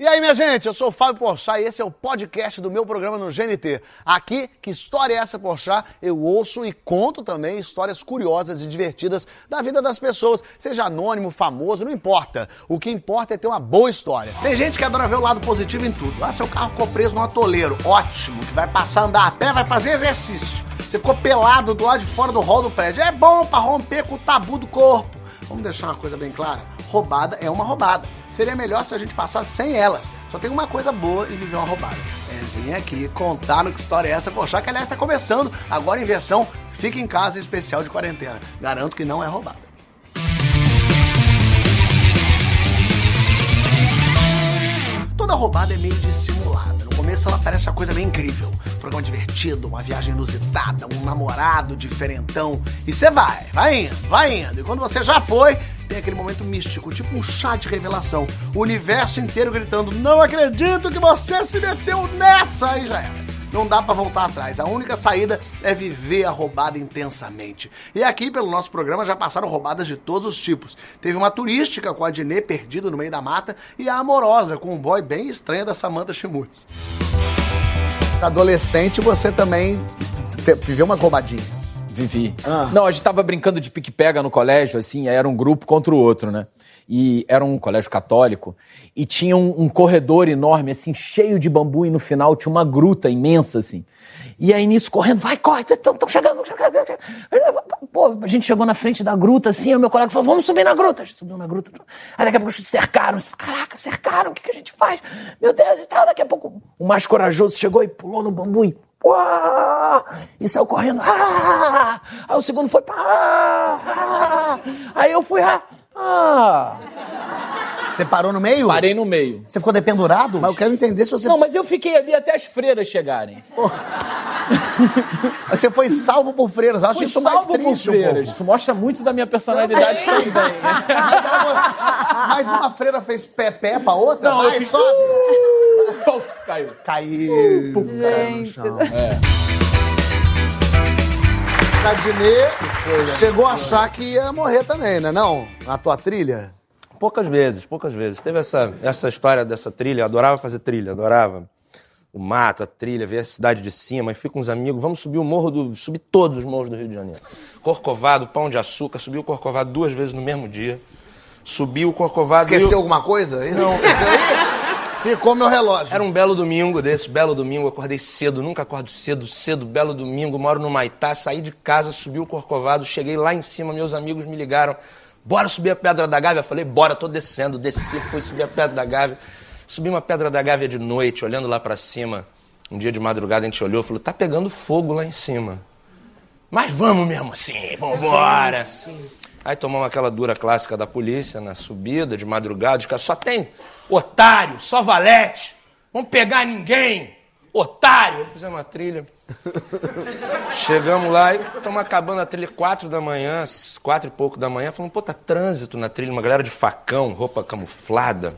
E aí, minha gente, eu sou o Fábio Porchat e esse é o podcast do meu programa no GNT. Aqui, que história é essa, Porchat? Eu ouço e conto também histórias curiosas e divertidas da vida das pessoas, seja anônimo, famoso, não importa. O que importa é ter uma boa história. Tem gente que adora ver o lado positivo em tudo. Ah, seu carro ficou preso no atoleiro, ótimo, que vai passar a andar a pé, vai fazer exercício. Você ficou pelado do lado de fora do hall do prédio. É bom para romper com o tabu do corpo. Vamos deixar uma coisa bem clara: roubada é uma roubada. Seria melhor se a gente passasse sem elas. Só tem uma coisa boa em viver uma roubada. É vir aqui contar no que história é essa, poxa, que aliás está começando agora em versão Fica em Casa especial de quarentena. Garanto que não é roubada. Toda roubada é meio dissimulada. No começo ela parece uma coisa bem incrível. Um programa divertido, uma viagem inusitada, um namorado diferentão. E você vai, vai indo, vai indo. E quando você já foi, tem aquele momento místico, tipo um chá de revelação. O universo inteiro gritando: Não acredito que você se meteu nessa! Aí já era. Não dá para voltar atrás. A única saída é viver a roubada intensamente. E aqui, pelo nosso programa, já passaram roubadas de todos os tipos. Teve uma turística com a Dinê perdida no meio da mata e a amorosa com um boy bem estranho da Samantha Schmutz. Adolescente, você também viveu umas roubadinhas. Vivi. Ah. Não, a gente tava brincando de pique-pega no colégio, assim, era um grupo contra o outro, né? E era um colégio católico e tinha um, um, corredor enorme, assim, cheio de bambu, e no final tinha uma gruta imensa, assim. E aí nisso, correndo, vai, corre, estão chegando, chegando. Pô, a gente chegou na frente da gruta, assim, o meu colega falou, vamos subir na gruta. A gente subiu na gruta. Aí daqui a pouco cercaram, caraca, cercaram, o que, que a gente faz? Meu Deus, e tal. Daqui a pouco o mais corajoso chegou e pulou no bambu e Uá! E saiu correndo. Ah! Aí o segundo foi. Ah! Aí eu fui. Ah! Ah! Você parou no meio? Parei no meio. Você ficou dependurado? Mas eu quero entender se você. Não, mas eu fiquei ali até as freiras chegarem. você foi salvo por freiras. Acho Fui isso salvo mais triste, por freiras. Um isso mostra muito da minha personalidade também. mas uma freira fez pé-pé pra outra? Não, Vai, fiquei... sobe. Puf, caiu. Caiu. Puf, caiu no chão. É. Cadinê chegou a achar que ia morrer também, né? Não? Na tua trilha? Poucas vezes, poucas vezes. Teve essa, essa história dessa trilha, eu adorava fazer trilha, adorava o mato, a trilha, ver a cidade de cima, e fui com uns amigos, vamos subir o morro do. subir todos os morros do Rio de Janeiro. Corcovado, pão de açúcar, subi o Corcovado duas vezes no mesmo dia. Subi o Corcovado. Esqueceu alguma coisa? Isso? Não, Ficou meu relógio. Era um belo domingo desse, belo domingo, acordei cedo, nunca acordo cedo, cedo, belo domingo, moro no Maitá, saí de casa, subi o Corcovado, cheguei lá em cima, meus amigos me ligaram, bora subir a Pedra da Gávea? Eu falei, bora, tô descendo, desci, fui subir a Pedra da Gávea. Subi uma Pedra da Gávea de noite, olhando lá para cima. Um dia de madrugada a gente olhou e falou, tá pegando fogo lá em cima. Mas vamos mesmo assim, vamos embora. Sim, sim. Aí tomamos aquela dura clássica da polícia na subida, de madrugada, de só tem otário, só valete, vamos pegar ninguém, otário. Fizemos uma trilha. Chegamos lá e estamos acabando a trilha quatro da manhã, quatro e pouco da manhã, falando, pô, tá trânsito na trilha, uma galera de facão, roupa camuflada.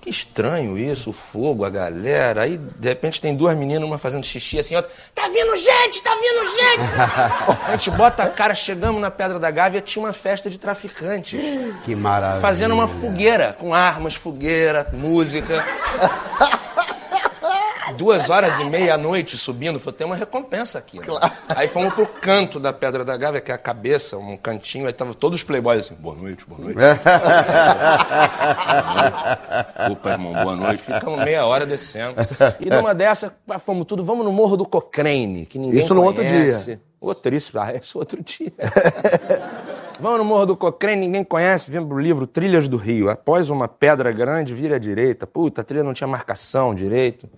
Que estranho isso, o fogo, a galera. Aí, de repente, tem duas meninas, uma fazendo xixi assim, outra. Tá vindo gente, tá vindo gente! a gente bota a cara, chegamos na Pedra da Gávea, tinha uma festa de traficantes. Que maravilha. Fazendo uma fogueira, com armas, fogueira, música. Duas horas e meia à noite subindo, falou, tem uma recompensa aqui. Né? Claro. Aí fomos pro canto da Pedra da Gávea, que é a cabeça, um cantinho, aí tava todos os playboys assim, boa noite, boa noite. Opa, irmão, boa noite. Ficamos meia hora descendo. E numa dessa, fomos tudo, vamos no Morro do Cochrane, que ninguém Isso no outro dia. Outro, isso, ah, esse outro dia. Vamos no Morro do Cochrane, ninguém conhece, vimos o livro Trilhas do Rio. Após uma pedra grande, vira à direita. Puta, a trilha não tinha marcação direito.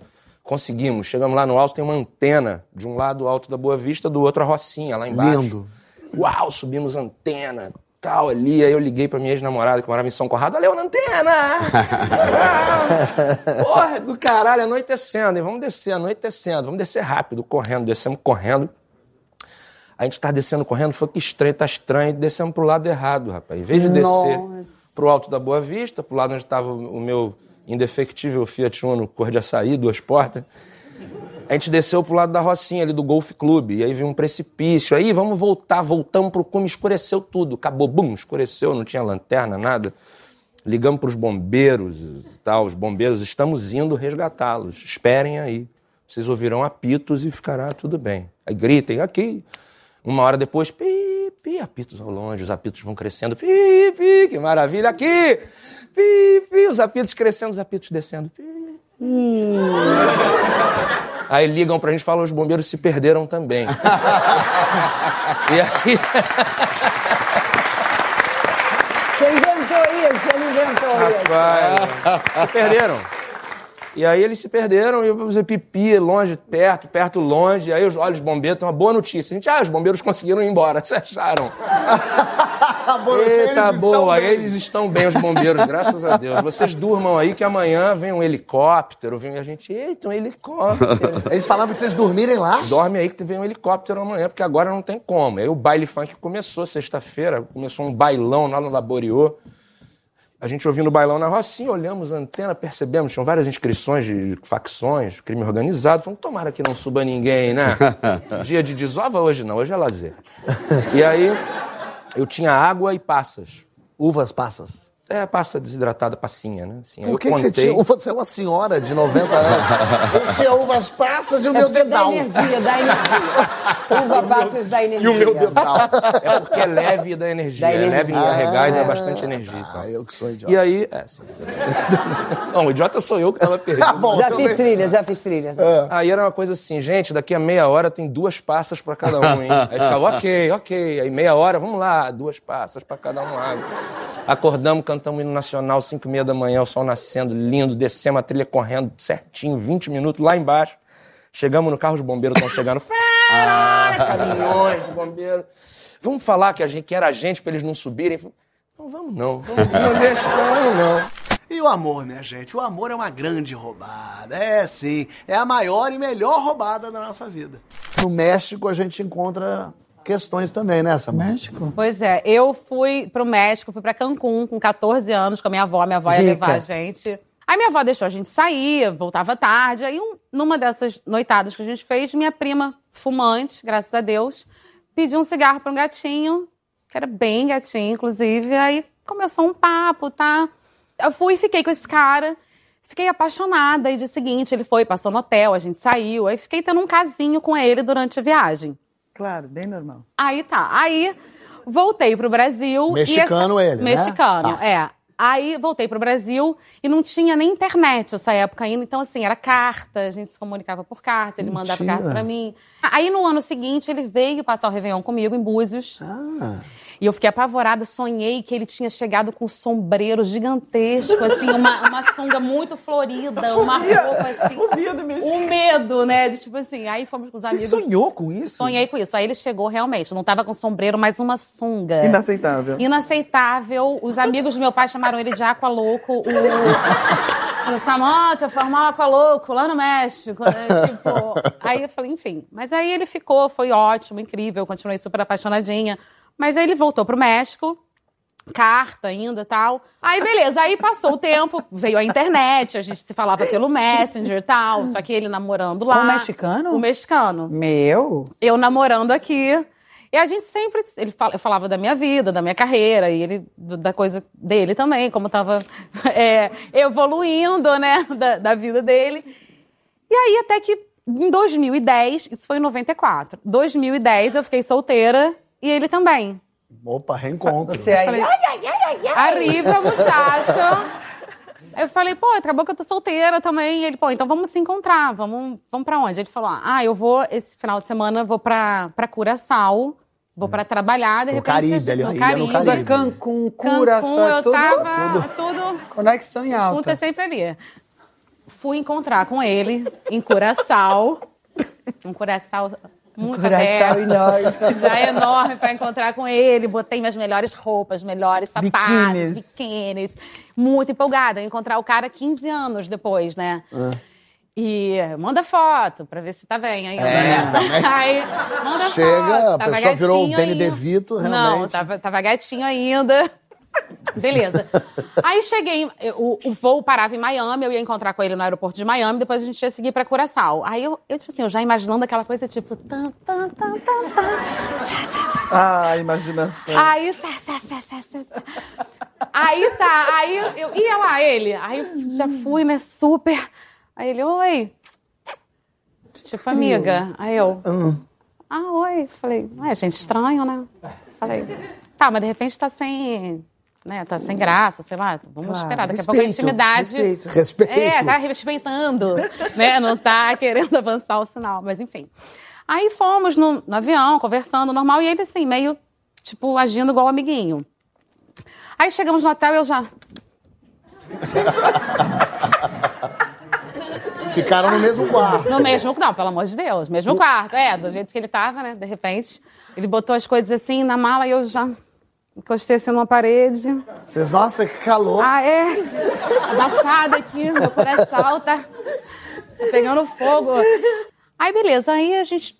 Conseguimos. Chegamos lá no alto, tem uma antena. De um lado alto da Boa Vista, do outro a Rocinha, lá embaixo. Lindo. Uau, subimos antena, tal, ali. Aí eu liguei pra minha ex-namorada, que morava em São Conrado. Olha eu na antena! Porra, do caralho, anoitecendo. E vamos descer, anoitecendo. Vamos descer rápido, correndo. Descemos correndo. A gente tá descendo correndo, foi que estranho, tá estranho. Descemos pro lado errado, rapaz. Em vez de descer Nossa. pro alto da Boa Vista, pro lado onde estava o meu indefectível Fiat Uno, cor de açaí, duas portas. A gente desceu pro lado da Rocinha, ali do Golf Clube, e aí viu um precipício. Aí vamos voltar, voltamos pro cume, escureceu tudo. Acabou, bum, escureceu, não tinha lanterna, nada. Ligamos para os bombeiros e tal. Os bombeiros, estamos indo resgatá-los. Esperem aí. Vocês ouvirão apitos e ficará tudo bem. Aí gritem aqui. Uma hora depois, pi, pi, apitos ao longe, os apitos vão crescendo. Pi, pi, que maravilha. Aqui, pi, pi, os apitos crescendo, os apitos descendo. Pi. Aí ligam pra gente e falam, os bombeiros se perderam também. e aí... Você inventou isso, ele inventou isso. Rapaz, se perderam. E aí eles se perderam e eu fazer pipi longe, perto, perto, longe. Aí os olhos bombeiros, uma boa notícia. A gente, ah, os bombeiros conseguiram ir embora. Vocês acharam? Boa notícia, Eita, eles boa. estão. Eles estão bem, os bombeiros, graças a Deus. Vocês durmam aí que amanhã vem um helicóptero, vem a gente, eita, um helicóptero. Eles falaram pra vocês dormirem lá? Dorme aí que vem um helicóptero amanhã, porque agora não tem como. Aí o baile funk começou sexta-feira, começou um bailão lá no Laboriô. A gente ouvindo o bailão na Rocinha, olhamos a antena, percebemos, tinham várias inscrições de facções, crime organizado. Falamos, tomara que não suba ninguém, né? Dia de desova hoje não, hoje é lazer. E aí eu tinha água e passas. Uvas passas. É, passa desidratada, passinha, né? Assim, aí Por que, que você contei- tinha uva? Você é uma senhora de 90 anos. Eu tinha uvas passas e o É meu porque dá dedal. energia, dá energia. Uva passas dá energia. E o meu dedal. É porque é leve e dá energia. Dá É leve em energia. carregar e dá bastante energia. e tal. Ah, eu que sou idiota. E aí. É, sim. Não, o idiota sou eu que tava perdido. Tá bom, Já também. fiz trilha, já fiz trilha. Aí era uma coisa assim, gente, daqui a meia hora tem duas passas pra cada um, hein? Aí ficava, ok, ok. Aí meia hora, vamos lá, duas passas pra cada um. Água. Acordamos, cantamos o hino nacional, cinco e meia da manhã, o sol nascendo, lindo, descemos a trilha correndo certinho, 20 minutos lá embaixo. Chegamos no carro, os bombeiros estão chegando. Fera! Caminhões, bombeiros. Vamos falar que, a gente, que era a gente pra eles não subirem? Não, vamos não. Vamos, não deixa, não, vamos não. E o amor, minha gente? O amor é uma grande roubada. É sim. É a maior e melhor roubada da nossa vida. No México a gente encontra questões também, né, Samara? México? Pois é, eu fui pro México, fui pra Cancún com 14 anos com a minha avó. Minha avó ia Rica. levar a gente. Aí minha avó deixou a gente sair, voltava tarde. Aí, um- numa dessas noitadas que a gente fez, minha prima, fumante, graças a Deus, pediu um cigarro pra um gatinho, que era bem gatinho, inclusive. Aí começou um papo, tá? Eu fui e fiquei com esse cara. Fiquei apaixonada. E dia seguinte ele foi, passou no hotel, a gente saiu. Aí fiquei tendo um casinho com ele durante a viagem. Claro, bem normal. Aí tá. Aí voltei pro Brasil. e Mexicano essa- ele, né? Mexicano, Tá. é. Aí voltei pro Brasil e não tinha nem internet essa época ainda. Então, assim, era carta, a gente se comunicava por carta, ele mandava Mentira. carta pra mim. Aí no ano seguinte ele veio passar o Réveillon comigo em Búzios. Ah. E eu fiquei apavorada, sonhei que ele tinha chegado com um sombreiro gigantesco, assim, uma, uma sunga muito florida, uma roupa assim. Fobia do México. Um medo, né? De tipo assim, aí fomos com os Você amigos. sonhou com isso? Sonhei com isso. Aí ele chegou realmente. Não tava com sombreiro, mas uma sunga. Inaceitável. Inaceitável. Os amigos do meu pai chamaram ele de Aqua Louco. O... Samanta, formar um Aqua Louco lá no México. Né? Tipo... Aí eu falei, enfim. Mas aí ele ficou, foi ótimo, incrível. Continuei super apaixonadinha. Mas aí ele voltou pro México. Carta ainda e tal. Aí, beleza. Aí passou o tempo, veio a internet, a gente se falava pelo Messenger e tal. Só que ele namorando lá. O mexicano? O mexicano Meu? eu namorando aqui. E a gente sempre. Ele fala- eu falava da minha vida, da minha carreira, e ele da coisa dele também, como tava é, evoluindo, né, da, da vida dele. E aí, até que em 2010, isso foi em 94, 2010 eu fiquei solteira e ele também. Opa, reencontro. Você aí. Falei, Arriba, muchacho. Eu falei, pô, acabou que eu tô solteira também. E ele, pô, então vamos se encontrar, vamos, vamos pra onde? Ele falou, ah, eu vou, esse final de semana, eu vou pra, pra Curaçao, vou pra trabalhar, de No repente... Caribe, ali, no ilha no Caribe. Caribe. Cancún, Cancún, Curaçao, eu tudo, tava tudo. tudo Conexão em alta. Puta sempre ali. Fui encontrar com ele em Curaçao. Um Curaçao muito Curaçao aberto. enorme. Já é enorme para encontrar com ele. Botei minhas melhores roupas, melhores sapatos, Biquínis. biquínis. Muito empolgada em encontrar o cara 15 anos depois, né? E manda foto pra ver se tá bem ainda. É, né? Aí, manda Chega, foto. a Tava pessoa virou o Danny. DeVito, Não, realmente. tava, tava gatinho ainda. Beleza. Aí cheguei, o, o voo parava em Miami, eu ia encontrar com ele no aeroporto de Miami, depois a gente ia seguir pra Curaçao. Aí eu, eu tipo assim, eu já imaginando aquela coisa tipo. Tan, tan, tan, tan, tan. Ah, imaginação. Aí. Sa. Aí tá, aí eu ia lá, ele. Aí eu já fui, né, super. Aí ele, oi. Tipo, amiga. Aí eu, ah, oi. Falei, é, gente, estranho, né? Falei, tá, mas de repente tá sem, né, tá sem graça, sei lá. Vamos Claro, esperar, daqui a pouco a respeito, intimidade... respeito. Respeito. É, tá respeitando, né? Não tá querendo avançar o sinal, mas enfim. Aí fomos no, no avião, conversando normal, e ele assim, meio, tipo, agindo igual amiguinho. Aí chegamos no hotel e eu já... Ficaram no mesmo quarto. No mesmo... Não, pelo amor de Deus, mesmo quarto. É, do jeito que ele tava, né? De repente, ele botou as coisas assim na mala e eu já encostei assim numa parede. Vocês, nossa, que calor. Ah, é? Abafada aqui, meu coração tá, tá pegando fogo. Aí, beleza. Aí a gente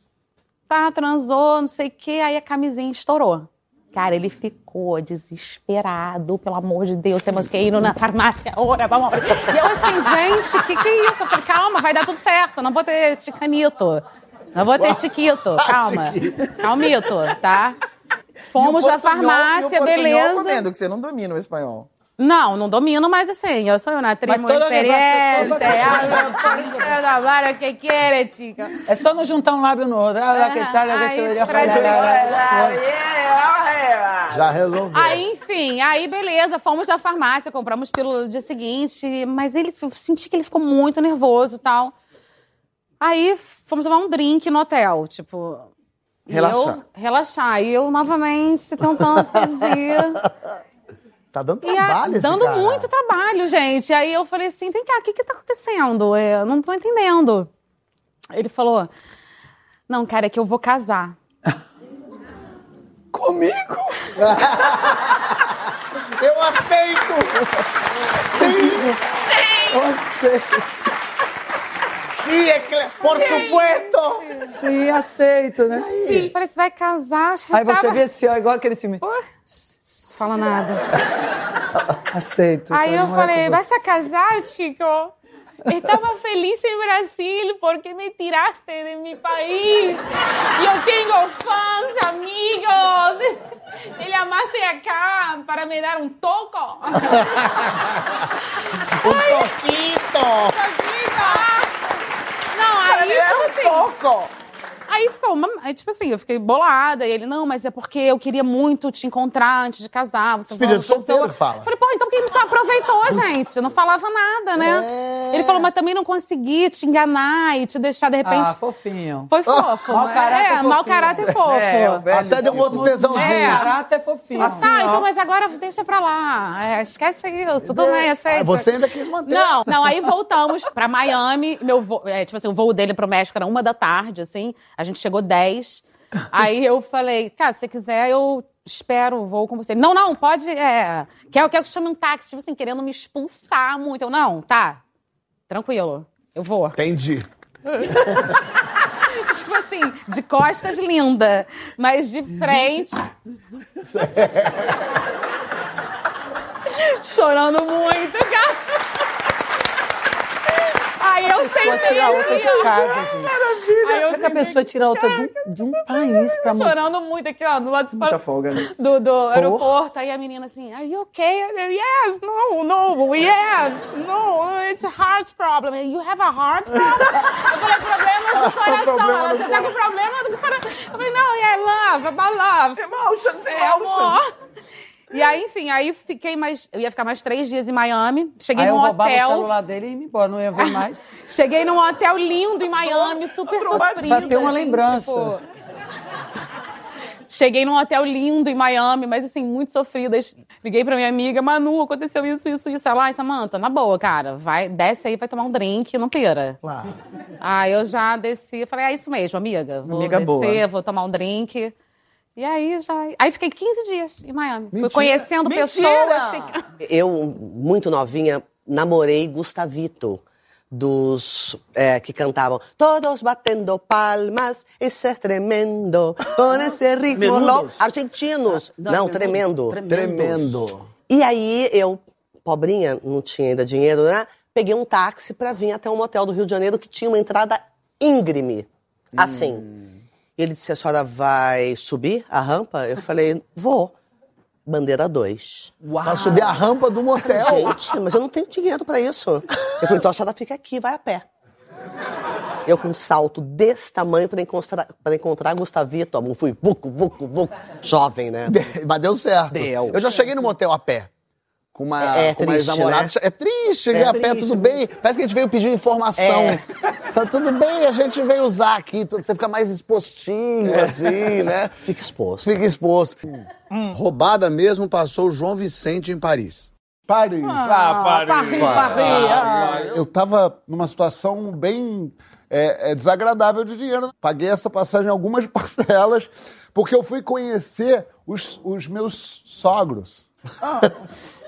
tá, transou, não sei o quê. Aí a camisinha estourou. Cara, ele ficou desesperado, pelo amor de Deus, temos que ir na farmácia agora, vamos. E eu assim, gente, o que, que é isso? Eu falei, calma, vai dar tudo certo, não vou ter ticanito. Não vou ter tiquito, calma. Calmito, tá? Fomos na e farmácia, beleza. comendo, que você não domina o espanhol. Não, não domino, mas assim, eu sou uma tribu toda experiente, hablar o que quiere, chica. É só não juntar um lábio no outro. Ah, que tal, que. Já resolveu. Aí, enfim, aí beleza, fomos na farmácia, compramos pílula no dia seguinte, mas ele, eu senti que ele ficou muito nervoso e tal. Aí fomos tomar um drink no hotel, tipo. E Relaxar. Eu, relaxar. E eu novamente tentando fazer. Tá dando E a- trabalho dando cara. muito trabalho, gente. Aí eu falei assim: vem cá, o que que tá acontecendo? É, Eu não tô entendendo. Ele falou: não, cara, é que eu vou casar. Comigo? Eu aceito! Sim! Sim, é cl- por supuesto! Sim, aceito, né? Eu falei: você vai casar? Acho que Aí você tava- vê assim, ó, igual aquele filme. Fala nada. Aceito. Aí eu falei, ¿vas a casar, chico? Estaba feliz en Brasil porque me tiraste de mi país. Yo tengo fans, amigos. Me llamaste acá para me dar un toco. Um toquito! Não, aí, tipo assim, Toco! Aí ficou, uma- aí, tipo assim, eu fiquei bolada. E ele, não, mas é porque eu queria muito te encontrar antes de casar. Você uma de solteiro, fala. Eu falei, pô, então por que não aproveitou, gente? Eu não falava nada, né? É. Ele falou, mas também não consegui te enganar e te deixar, de repente... Ah, fofinho. Foi fofo. Mau caráter é, mau fofinho. caráter fofo. É, velho Até deu um outro tipo, tesãozinho. É. Caráter fofinho. Tipo, tá, então, mas agora deixa pra lá. É, esquece isso, tudo bem, aceita. Ah, Você ainda quis manter. Não, não, aí voltamos pra Miami. Meu voo, é, tipo assim, o voo dele pro México era uma da tarde, assim. A gente chegou 10. Aí eu falei, cara, se você quiser, eu espero o voo com você. Não, não, pode. É, quer, quer que eu chame um táxi, tipo assim, querendo me expulsar muito. Eu, não, tá. Tranquilo, eu vou. Entendi. tipo assim, de costas linda, mas de frente. Chorando muito, cara. Aí eu sentei tira a outra de casa, gente. Aí eu Como é que a pessoa tira outra de um, de um país pra mudar? chorando muito aqui, ó, do lado de Muita folga, né? do, do aeroporto. Aí a menina assim, are you okay? Yes, no, no, yes, no, it's a heart problem. You have a heart problem? Eu falei, problemas do coração. Problema Ela, você tá com problema do coração? Eu falei, não, yeah, love, about love. Emotions, É, amor. E aí, enfim, aí fiquei mais. Eu ia ficar mais três dias em Miami. Cheguei Aí eu num roubava o hotel. celular dele e ia embora, não ia ver mais. Cheguei num hotel lindo em Miami, super sofrido. Pra ter uma assim, lembrança. tipo, Cheguei num hotel lindo em Miami, mas assim, muito sofrida. Liguei pra minha amiga, Manu, aconteceu isso, isso, isso. Ela, ai, Samanta, na boa, cara, vai, desce aí, vai tomar um drink, não pira. Claro. Aí eu já desci, falei, é isso mesmo, amiga. Vou Amiga descer, boa. vou tomar um drink. E aí já. Aí fiquei 15 dias em Miami. Mentira. Fui conhecendo Mentira! pessoas. fica- Eu, muito novinha, namorei Gustavito, dos é, que cantavam Todos batendo palmas, isso é tremendo, com esse ritmo Menudos? louco. Argentinos. Não, Não, menudos. tremendo. Tremendo. E aí, eu, pobrinha, não tinha ainda dinheiro, né? Peguei um táxi pra vir até um motel do Rio de Janeiro que tinha uma entrada íngreme. Assim. Ele disse, a senhora vai subir a rampa? Eu falei, vou. bandeira 2. Pra subir a rampa do motel. Gente, mas eu não tenho dinheiro pra isso. Eu falei, então a senhora fica aqui, vai a pé. Eu com um salto desse tamanho pra encontrar, pra encontrar Gustavito, amor. Fui vucu, vucu, vucu. Jovem, né? Mas deu certo. Deu. Eu já cheguei no motel a pé. Com uma, É- é com uma triste, ex-namorada. né? É triste, cheguei É a pé, triste, tudo né? bem. Parece que a gente veio pedir informação. É. Tá tudo bem, a gente veio usar aqui. tudo- Você fica mais expostinho, assim, né? Fica exposto. Fica exposto. Roubada mesmo passou o João Vicente em Paris. Paris. Ah, Paris, Paris. ah. Eu tava numa situação bem é, é, desagradável de dinheiro. Paguei essa passagem em algumas parcelas, porque eu fui conhecer os, os meus sogros.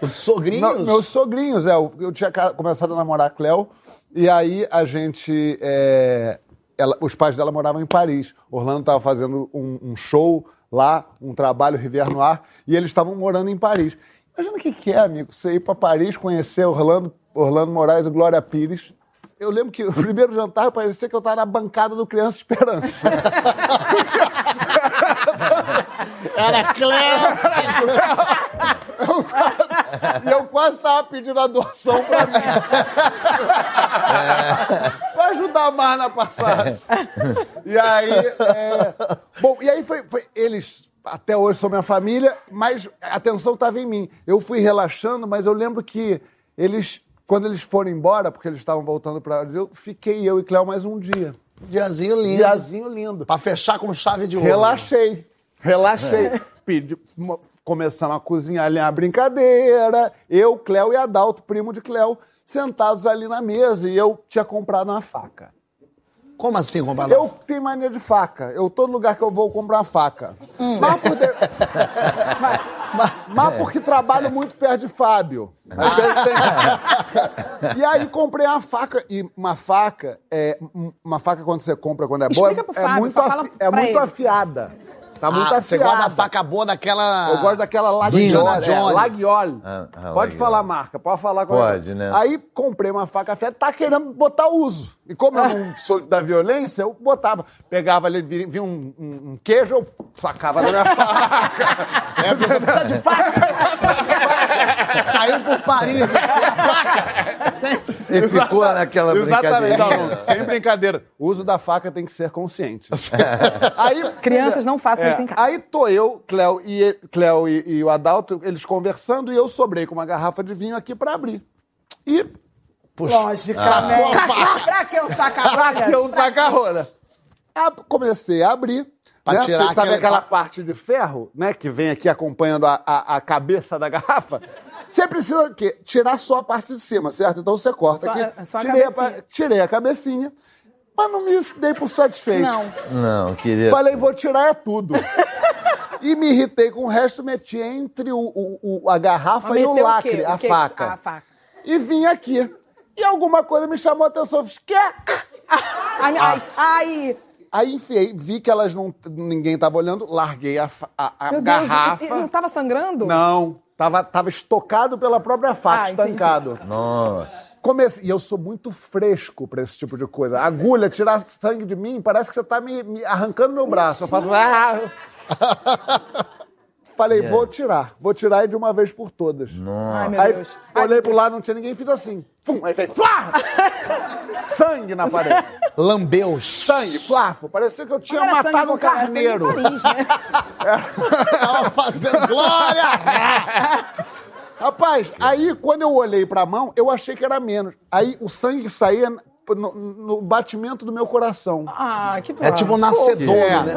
Os sogrinhos? Não, meus sogrinhos, é. Eu, tinha começado a namorar a Cleo, e aí a gente. é, ela- os pais dela moravam em Paris. Orlando estava fazendo um, um show lá, um trabalho Rivière Noir, e eles estavam morando em Paris. Imagina o que, que é, amigo, você ir para Paris, conhecer Orlando, Orlando Moraes e Glória Pires. Eu lembro que o primeiro jantar parecia que eu estava na bancada do Criança Esperança. Era Cléo! E eu quase tava pedindo a doação pra mim. pra ajudar mais na passagem. E aí. é, Bom, e aí foi, foi- Eles. Até hoje são minha família, mas a atenção estava em mim. Eu fui relaxando, mas eu lembro que eles, quando eles foram embora, porque eles estavam voltando para Brasil, fiquei eu e Cléo mais um dia. Diazinho lindo. Diazinho lindo. Pra fechar com chave de ouro. Relaxei. Relaxei. Pedi, mo- começamos a cozinhar ali a brincadeira. Eu, Cléo e Adalto, primo de Cléo, sentados ali na mesa. E eu tinha comprado uma faca. Como assim, compadre? Eu tenho mania de faca. Eu, todo lugar que eu vou, eu compro uma faca. Mas, por de- mas- mas- mas porque trabalho muito perto de Fábio. Tem- E aí comprei uma faca. E uma faca, é, um- uma faca quando você compra quando é boa, Explica pro é Fábio, muito, fala afi- é muito afiada. Tá muito Ah, você gosta da faca boa daquela. Eu gosto daquela. Indiana É. Laguiole. Ah, ah, pode Laguiole. falar a marca, pode falar qual é. Pode, né? Aí comprei uma faca afiada, tá querendo botar uso. E como eu não sou da violência, eu botava. Pegava ali, vi- vinha um, um- um queijo, eu sacava da minha faca. É, precisa de faca! Saiu por Paris, assim, a faca! Ele ficou naquela Exatamente. Brincadeira. não, sem brincadeira. O uso da faca tem que ser consciente. aí, Crianças não façam é, isso em casa. Aí tô eu, Cléo, e, Cléo e, e o Adalto, eles conversando, e eu sobrei com uma garrafa de vinho aqui pra abrir. E Logicamente. Pra que eu sacar que eu sacar a roda. Ah, Comecei a abrir. Pra né? tirar Você sabe aquela parte de ferro, né? Que vem aqui acompanhando a, a, a cabeça da garrafa? Você precisa o quê? Tirar só a parte de cima, certo? Então você corta Só- aqui. só a tirei, pa- tirei a cabecinha, mas não me dei por satisfeito. Não. Não, queria. Falei, vou tirar é tudo. e me irritei com o resto, meti entre o, o- o- a garrafa Mas e o lacre? O a que que- faca. A faca. E vim aqui. E alguma coisa me chamou a atenção. Eu fiz, quer? Ai, ai, ai. Aí enfiei, vi que elas não. ninguém tava olhando, larguei a, a- a Meu Deus, garrafa. e- e não tava sangrando? Não, tava, tava estocado pela própria faca, Ah, entendi. estancado. Nossa. Comecei, e eu sou muito fresco pra esse tipo de coisa. Agulha, tirar sangue de mim, parece que você tá me, me arrancando meu braço. Eu faço. Falei, vou tirar, vou tirar e de uma vez por todas. Ai, meu Aí Deus. olhei pro lado, não tinha ninguém, fiz assim. Pum, aí fez. Flá! Sangue na parede. Lambeu. Sangue, flafo. Parecia que eu tinha matado um em carneiro. Paris, né? Tava fazendo glória! Rapaz, aí quando eu olhei pra mão, eu achei que era menos. Aí o sangue saía no, no batimento do meu coração. Ah, que É tipo um nascedouro, É. né?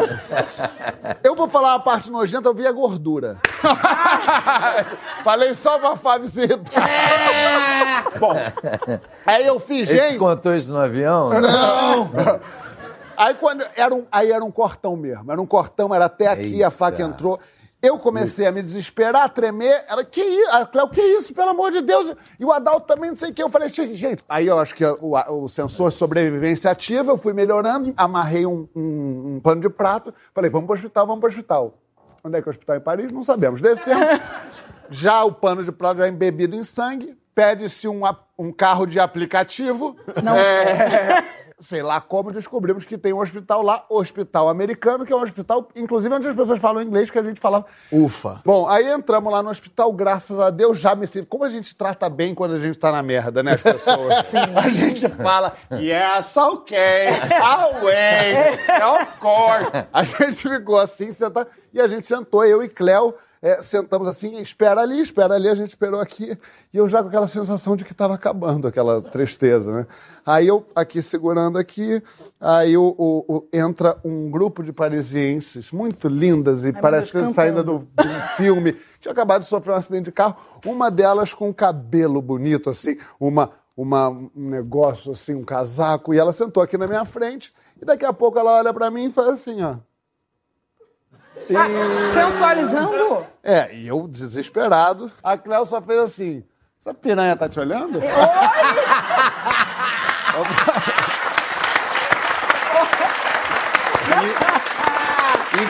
Eu vou falar uma parte nojenta, eu vi a gordura. Falei só pra Fábio irritar. Bom, aí eu fiz, Ele te gente. contou isso no avião? Aí quando era um, aí era um cortão mesmo, era um cortão, era até aqui, a faca Eita. entrou. Eu comecei a me desesperar, a tremer. Ela, que isso? A Cléo, que isso, pelo amor de Deus? E o Adalto também, não sei o que. Eu falei, gente, gente. Aí eu acho que o, o sensor de sobrevivência ativa, eu fui melhorando, amarrei um, um- um pano de prato. Falei, vamos pro hospital, vamos pro hospital. Onde é que é o hospital em Paris? Não sabemos. Descemos. já o pano de prato já embebido em sangue. Pede-se um, um carro de aplicativo. É, sei lá como, descobrimos que tem um hospital lá, hospital americano, que é um hospital, inclusive, onde as pessoas falam inglês, que a gente falava. Ufa. Bom, aí entramos lá no hospital, graças a Deus, já me sinto. Como a gente trata bem quando a gente tá na merda, né, as pessoas? A gente fala, yes, okay, I'll wait, of course. A gente ficou assim, sentado, e a gente sentou, eu e Cléo, é, sentamos assim, espera ali, espera ali, a gente esperou aqui, e eu já com aquela sensação de que estava acabando, aquela tristeza, né? Aí eu aqui segurando aqui, aí o, o- o- entra um grupo de parisienses muito lindas e parece que saindo do, um filme, tinha acabado de sofrer um acidente de carro, uma delas com um cabelo bonito, assim, uma, uma, um negócio assim, um casaco, e ela sentou aqui na minha frente, e daqui a pouco ela olha pra mim e faz assim, ó. Sensualizando? É, e eu desesperado. A Cléo só fez assim. Essa piranha tá te olhando? E,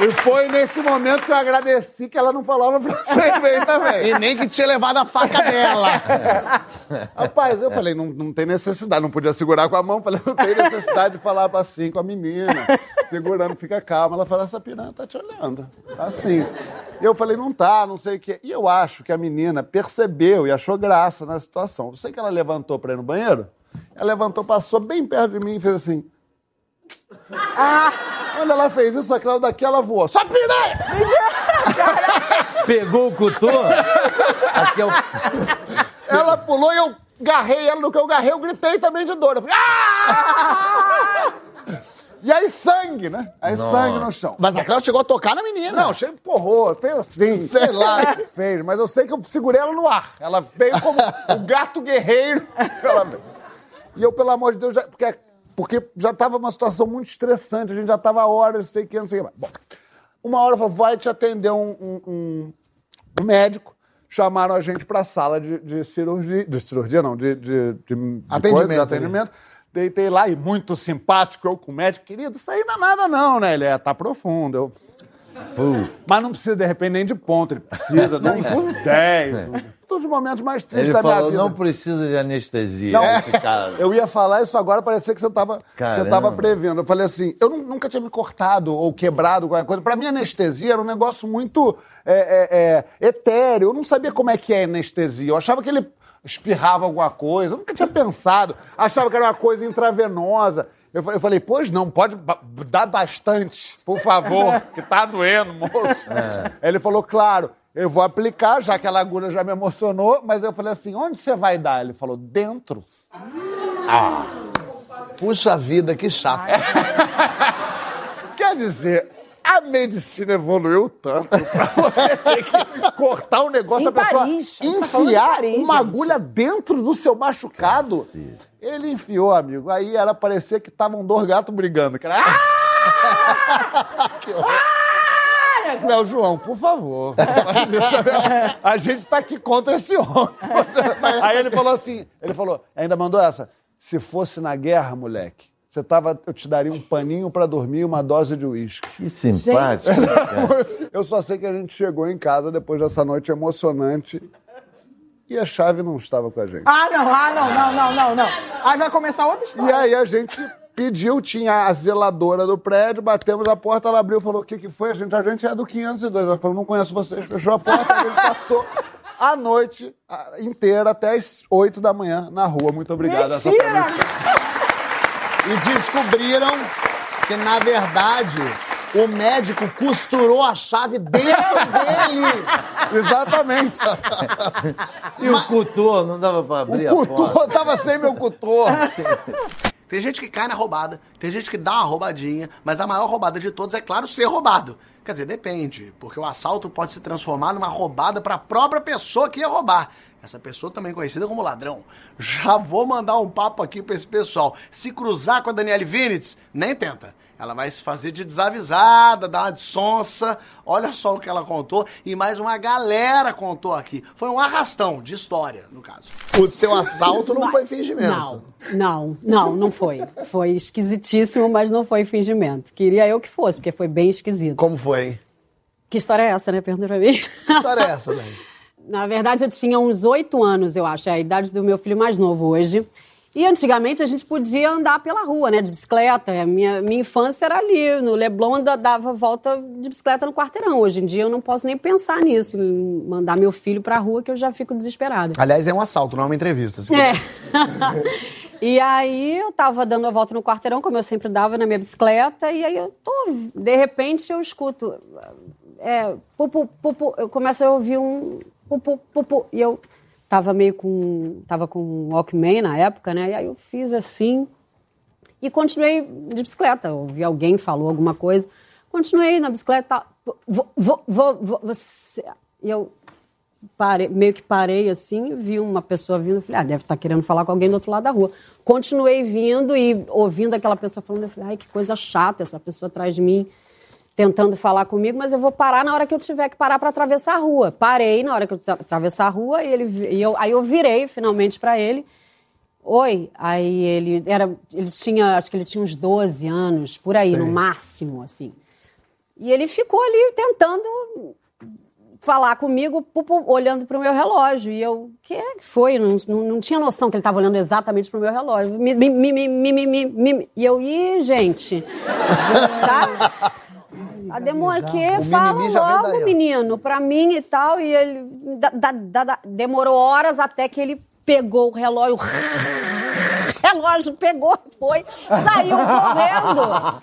e foi nesse momento que eu agradeci que ela não falava francês bem também. E nem que tinha levado a faca dela. Rapaz, eu falei, não, não tem necessidade, não podia segurar com a mão, falei, não tem necessidade de falar assim com a menina, segurando, fica calma. Ela falou, essa piranha tá te olhando, tá assim. Eu falei, não tá, não sei o quê. E eu acho que a menina percebeu e achou graça na situação. Eu sei que ela levantou pra ir no banheiro, ela levantou, passou bem perto de mim e fez assim. Quando ela fez isso, a Cláudia daqui, ela voou. Só piranha! Pegou o cutô? Aqui é o... Ela pulou e eu garrei ela. No que eu garrei, eu gritei também de dor. Eu falei, "Ah!" E aí sangue, né? Aí sangue no chão. Mas a Cláudia chegou a tocar na menina. Não, chega empurrou, fez assim, sei lá o que fez, mas eu sei que eu segurei ela no ar. Ela veio como o gato guerreiro. Ela veio. E eu, pelo amor de Deus, já, porque, porque já estava uma situação muito estressante, a gente já estava horas, sei que, não sei o que. Bom, uma hora falou, vai te atender um, um- um- um médico. Chamaram a gente para a sala de, de cirurgia, de cirurgia não, de, de, de, Atendimento, coisa, de né? atendimento. Deitei lá e muito simpático, eu com o médico, querido, isso aí não é nada não, né? Ele é, tá profundo. Eu, mas não precisa, de repente, nem de ponto. Ele precisa de uns 10. Todos os momentos mais tristes Ele da minha falou, vida. não precisa de anestesia Não. esse cara. Eu ia falar isso agora, parecia que você estava tava prevendo. Eu falei assim, eu nu- nunca tinha me cortado ou quebrado qualquer coisa. Pra mim, anestesia era um negócio muito é, é, é, etéreo. Eu não sabia como é que é anestesia. Eu achava que ele espirrava alguma coisa. Eu nunca tinha pensado. Achava que era uma coisa intravenosa. Eu eu falei, pois não, pode dar bastante, por favor, que tá doendo, moço. Ele falou, claro, eu vou aplicar, já que a agulha já me emocionou, mas eu falei assim, onde você vai dar? Ele falou, dentro. Puxa vida, que chato. Quer dizer, a medicina evoluiu tanto pra você ter que cortar um negócio, Em a pessoa Paris, tá enfiar Paris, uma gente. agulha dentro do seu machucado. Ele enfiou, amigo. Aí era parecer que estavam dois gatos brigando. Que era... Ah! Léo João, por favor. A gente está aqui contra esse homem. Aí ele falou assim, ele falou, ainda mandou essa. Se fosse na guerra, moleque, você tava, eu te daria um paninho para dormir e uma dose de uísque. Que simpático. cara. Eu só sei que a gente chegou em casa depois dessa noite emocionante e a chave não estava com a gente. Ah, não, ah, não, não, não, não, não. Aí vai começar outra E história. aí a gente pediu, tinha a zeladora do prédio, batemos a porta, ela abriu e falou: o que, que foi? A gente, a gente é do 502. Ela falou: não conheço vocês, fechou a porta, a gente passou a noite inteira até as 8 da manhã na rua. Muito obrigado. Mentira! E descobriram que, na verdade, o médico costurou a chave dentro dele. Exatamente. E o cutô, não dava pra abrir O a porta? cutor, tava sem meu cutor. Tem gente que cai na roubada, tem gente que dá uma roubadinha, mas a maior roubada de todos é, claro, ser roubado. Quer dizer, depende, porque o assalto pode se transformar numa roubada para a própria pessoa que ia roubar. Essa pessoa também conhecida como ladrão. Já vou mandar um papo aqui pra esse pessoal. Se cruzar com a Daniele Vinitz, nem tenta. Ela vai se fazer de desavisada, dar uma de sonsa. Olha só o que ela contou. E mais uma galera contou aqui. Foi um arrastão de história, no caso. O seu assalto não foi fingimento. Não, não, não, não foi. Foi esquisitíssimo, mas não foi fingimento. Queria eu que fosse, porque foi bem esquisito. Como foi? Que história é essa, né? Pergunta pra mim. Que história é essa, Dani? Na verdade, eu tinha uns oito anos, eu acho, é a idade do meu filho mais novo hoje. E antigamente a gente podia andar pela rua, né, de bicicleta. A Minha, minha infância era ali, no Leblon, dava volta de bicicleta no quarteirão. Hoje em dia eu não posso nem pensar nisso, mandar meu filho pra rua, que eu já fico desesperada. Aliás, é um assalto, não é uma entrevista. É. e aí eu tava dando a volta no quarteirão, como eu sempre dava na minha bicicleta, e aí eu tô, de repente eu escuto, é, pupu, pupu, eu começo a ouvir um pupu, pupu, e eu tava meio com, tava com Walkman na época, né, e aí eu fiz assim, e continuei de bicicleta, ouvi alguém falou alguma coisa, continuei na bicicleta, vou, vou, vou, vou, você, e eu parei- meio que parei assim, vi uma pessoa vindo, falei, ah, deve estar querendo falar com alguém do outro lado da rua. Continuei vindo e ouvindo aquela pessoa falando, eu falei, ai, que coisa chata essa pessoa atrás de mim tentando falar comigo, mas eu vou parar na hora que eu tiver que parar para atravessar a rua. Parei na hora que eu tra- atravessar a rua e ele e eu, aí eu virei finalmente para ele. Oi, aí ele era, ele tinha, acho que ele tinha uns 12 anos, por aí, no máximo, assim. E ele ficou ali tentando falar comigo, olhando para o meu relógio. E eu, o que é que foi? Não, não, não tinha noção que ele estava olhando exatamente para o meu relógio. Mi, mi, mi. E eu, ih, gente. tá? A demora que fala logo, menino, pra mim e tal. E ele da- da- da- demorou horas até que ele pegou o relógio. O relógio pegou, foi, saiu correndo.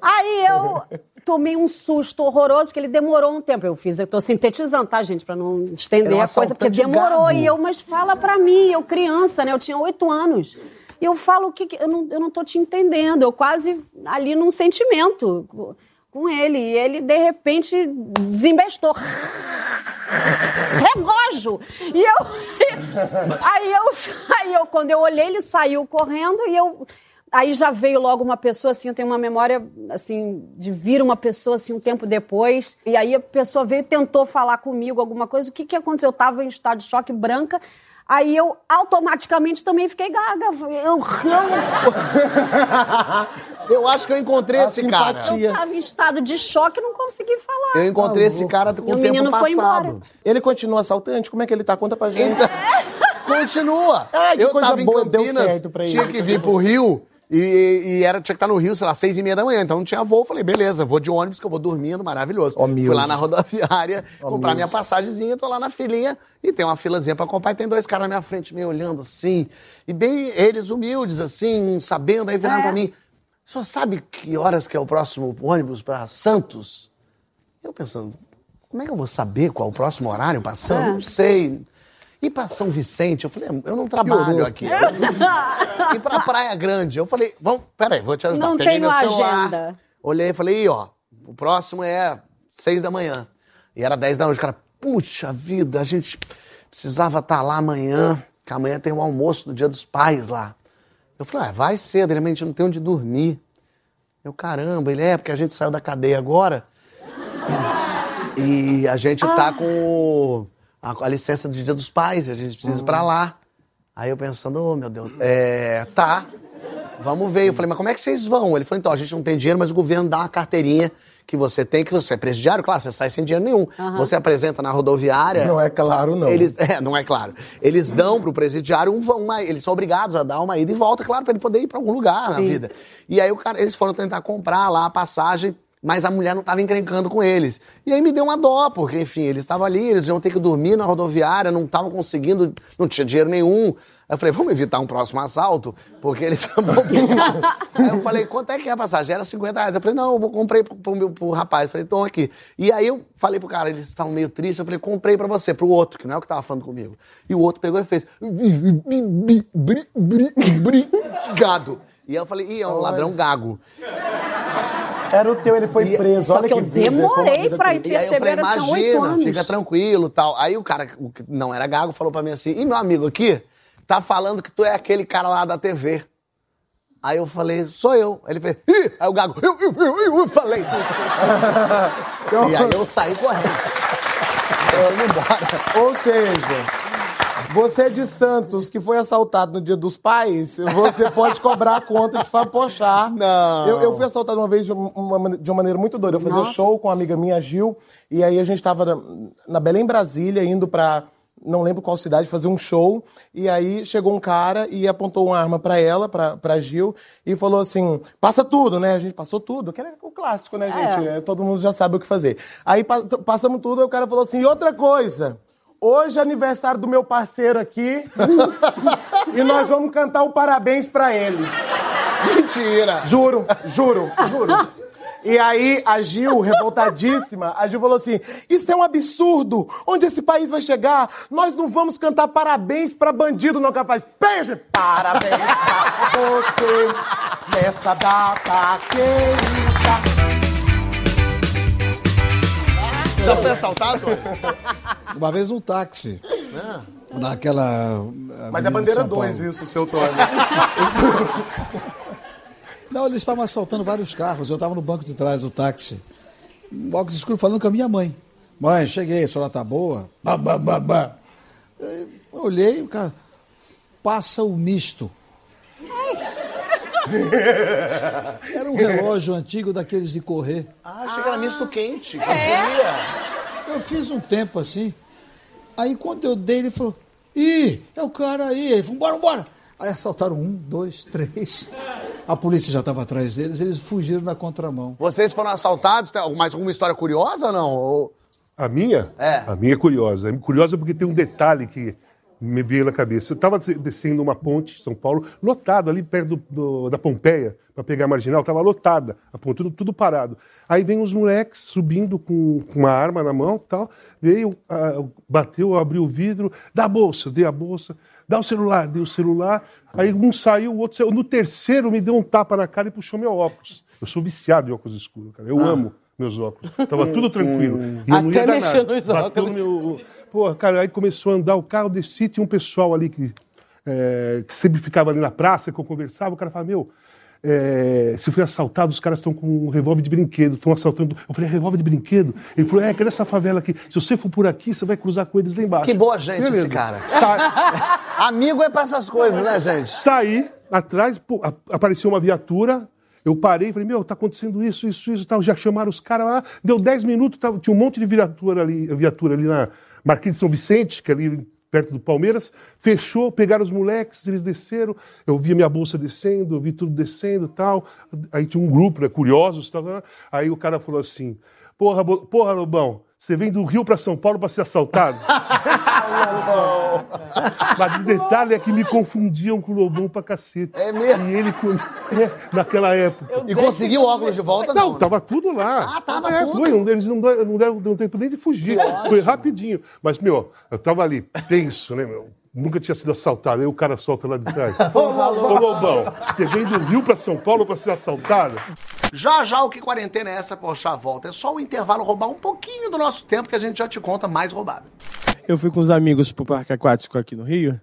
Aí eu tomei um susto horroroso, porque ele demorou um tempo. Eu fiz, eu tô sintetizando, tá, gente, pra não estender um a coisa, porque demorou. E eu, mas fala pra mim, eu criança, né? Eu tinha oito anos. E eu falo o que, que- eu, não, eu não tô te entendendo. Eu quase ali num sentimento com- ele. E ele, de repente, desembestou. Relógio! E eu. Aí eu, aí eu, quando eu olhei, ele saiu correndo e eu. Aí já veio logo uma pessoa, assim, eu tenho uma memória, assim, de vir uma pessoa, assim, um tempo depois. E aí a pessoa veio e tentou falar comigo alguma coisa. O que que aconteceu? Eu tava em estado de choque branca. Aí eu automaticamente também fiquei gaga. Eu, Eu acho que eu encontrei A esse cara. simpatia. eu tava em estado de choque e não consegui falar. Eu encontrei esse cara com E o o tempo menino foi passado. embora. Ele continua assaltante? Como é que ele tá? Conta pra gente. Então, continua. Ai, que eu coisa tava em boa, deu Campinas, certo pra ele. tinha que vir pro Rio e, e era, tinha que estar no Rio, sei lá, seis e meia da manhã. Então não tinha voo. Falei, beleza, vou de ônibus que eu vou dormindo, maravilhoso. Ó, Fui lá na rodoviária, Ó, comprar minha passagemzinha, tô lá na filinha e tem uma filazinha pra comprar e tem dois caras na minha frente me olhando assim. E bem eles humildes, assim, sabendo, aí viraram É. pra mim. O senhor sabe que horas que é o próximo ônibus pra Santos? Eu pensando, como é que eu vou saber qual é o próximo horário passando? É. Não sei. E pra São Vicente? Eu falei, eu não trabalho horror. aqui. e pra Praia Grande? Eu falei, vamos, peraí, vou te ajudar. Não Peguei tenho meu celular, agenda. Olhei e falei, ó, o próximo é seis da manhã. E era dez da noite. O cara, puxa vida, a gente precisava estar lá amanhã, que amanhã tem um almoço do Dia dos Pais lá. Eu falei, ah, vai cedo, ele, "Mas a gente não tem onde dormir. Eu, caramba, ele é, porque a gente saiu da cadeia agora. E a gente tá com o- a, a licença do Dia dos Pais, a gente precisa ir pra lá. Aí eu pensando, oh meu Deus, é, tá, vamos ver. Eu falei, mas como é que vocês vão? Ele falou, então, a gente não tem dinheiro, mas o governo dá uma carteirinha que você tem, que você é presidiário, claro, você sai sem dinheiro nenhum. Você apresenta na rodoviária. Não é claro, não. Eles, é, não é claro. Eles dão pro presidiário um, uma, eles são obrigados a dar uma ida e volta, claro, pra ele poder ir pra algum lugar na Sim. vida. E aí o cara, eles foram tentar comprar lá a passagem, mas a mulher não estava encrencando com eles. E aí me deu uma dó, porque, enfim, eles estavam ali, eles iam ter que dormir na rodoviária, não estavam conseguindo, não tinha dinheiro nenhum. Aí eu falei, vamos evitar um próximo assalto, porque eles Aí eu falei, quanto é que é a passagem? Era 50 reais. Eu falei, não, eu vou comprei pro, pro, pro rapaz. Eu falei, então aqui. E aí eu falei pro cara, eles estavam meio tristes, eu falei, comprei pra você, pro outro, que não é o que tava falando comigo. E o outro pegou e fez, obrigado. E eu falei, ih, é um ladrão gago. Era o teu, ele foi E- preso. Só Olha que eu vida, demorei pra ir aí eu falei, eu tinha oito imagina, anos. fica tranquilo tal. Aí o cara, o que não era gago, falou pra mim assim, e meu amigo aqui, tá falando que tu é aquele cara lá da TV. Aí eu falei, sou eu. Aí ele fez, ih! Aí o gago, eu, eu, eu, eu, eu falei. e aí eu saí correndo. Eu fui embora. Ou seja, você é de Santos, que foi assaltado no dia dos pais, você pode cobrar a conta de fapochar. Não. Eu, eu fui assaltado uma vez de uma, de uma maneira muito doida. Eu fazia Nossa. show com uma amiga minha, Gil, e aí a gente tava na, na Belém, Brasília, indo pra não lembro qual cidade, fazer um show. E aí chegou um cara e apontou uma arma pra ela, pra, pra Gil, e falou assim: passa tudo, né? A gente passou tudo, que é o clássico, né, gente? É, Todo mundo já sabe o que fazer. Aí passamos tudo, aí o cara falou assim: e outra coisa. Hoje é aniversário do meu parceiro aqui e nós vamos cantar o parabéns pra ele. Mentira! Juro, juro, juro. E aí a Gil, revoltadíssima, a Gil falou assim: Isso é um absurdo! Onde esse país vai chegar? Nós não vamos cantar parabéns pra bandido não capaz. Beijo! Parabéns pra você nessa data querida. Já foi assaltado? Uma vez um táxi. Naquela. Mas é bandeira 2 isso, seu Tony. Não, eles estavam assaltando vários carros. Eu estava no banco de trás do táxi. Um óculos escuro falando com a minha mãe. Mãe, cheguei, a senhora tá boa? Bah, bah, bah, bah. Olhei, o cara. Passa o misto. Era um relógio antigo daqueles de correr. Ah, achei que era misto quente. que É? eu fiz um tempo assim. Aí quando eu dei, ele falou: Ih, é o cara aí. Ele falou: Bora, bora. Aí assaltaram um, dois, três. A polícia já estava atrás deles, eles fugiram na contramão. Vocês foram assaltados? Tem mais alguma história curiosa ou não? Ou- A minha? É. A minha é curiosa. É curiosa porque tem um detalhe que me veio na cabeça. Eu estava descendo uma ponte em São Paulo, lotado ali perto do- do- da Pompeia, para pegar a marginal, estava lotada, a ponte, tudo, tudo parado. Aí vem os moleques subindo com, com uma arma na mão tal, veio, ah, bateu, abriu o vidro, dá a bolsa, dei a bolsa, dá o celular, dei o celular. Aí um saiu, o outro saiu. No terceiro me deu um tapa na cara e puxou meu óculos. Eu sou viciado em óculos escuros, cara. Eu Ah. amo meus óculos. Tava tudo tranquilo. Ia Até nos Bateu óculos. meu- Pô, cara, aí começou a andar o carro, desci, tinha um pessoal ali que, é, que sempre ficava ali na praça, que eu conversava, o cara falava, meu, é, se foi assaltado, os caras estão com um revólver de brinquedo, estão assaltando. Eu falei, revólver de brinquedo? Ele falou, é, que nessa favela aqui, se você for por aqui, você vai cruzar com eles lá embaixo. Que boa gente Beleza. esse cara. Sa- Amigo é pra essas coisas, né, gente? Saí atrás, pô, apareceu uma viatura. Eu parei e falei, meu, tá acontecendo isso, isso, isso, tal. Já chamaram os caras lá. Deu 10 minutos, tava- tinha um monte de viatura ali, viatura ali na Marquês de São Vicente, que é ali perto do Palmeiras. Fechou, pegaram os moleques, eles desceram. Eu vi a minha bolsa descendo, eu vi tudo descendo tal. Aí tinha um grupo, né, curiosos. Tal. Aí o cara falou assim, porra, porra Lobão, você vem do Rio para São Paulo para ser assaltado? Mas o detalhe é que me confundiam com o Lobão pra cacete. É mesmo? E ele, com- é, naquela época. E conseguiu o óculos de volta? Não, Não, tava tudo lá. Ah, tava É, tudo? Foi, não- eles não deram, não deram, não tempo nem de fugir. Foi rapidinho. Mas, meu, eu tava ali, tenso, né, meu? Nunca tinha sido assaltado. Aí o cara solta lá de trás. Ô, Lobão, você vem do Rio pra São Paulo pra ser assaltado? Já já o que quarentena é essa, poxa, volta. É só o intervalo roubar um pouquinho do nosso tempo que a gente já te conta mais roubado. Eu fui com os amigos pro parque aquático aqui no Rio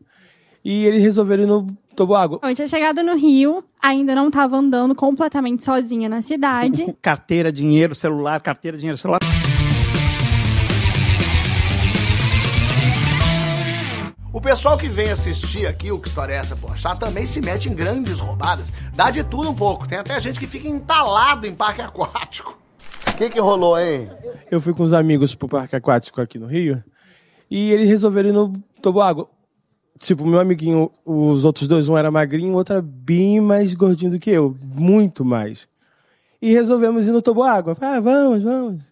e eles resolveram ir no toboágua. Eu tinha chegado no Rio, ainda não estava andando completamente sozinha na cidade. Carteira, dinheiro, celular, carteira, dinheiro, celular. O pessoal que vem assistir aqui o Que História é Essa, Poxa, também se mete em grandes roubadas. Dá de tudo um pouco. Tem até gente que fica entalado em parque aquático. O que que rolou, hein? Eu fui com os amigos pro parque aquático aqui no Rio e eles resolveram ir no toboágua. Tipo, meu amiguinho, os outros dois, um era magrinho, o outro era bem mais gordinho do que eu, muito mais. E resolvemos ir no toboágua. Ah, vamos, vamos.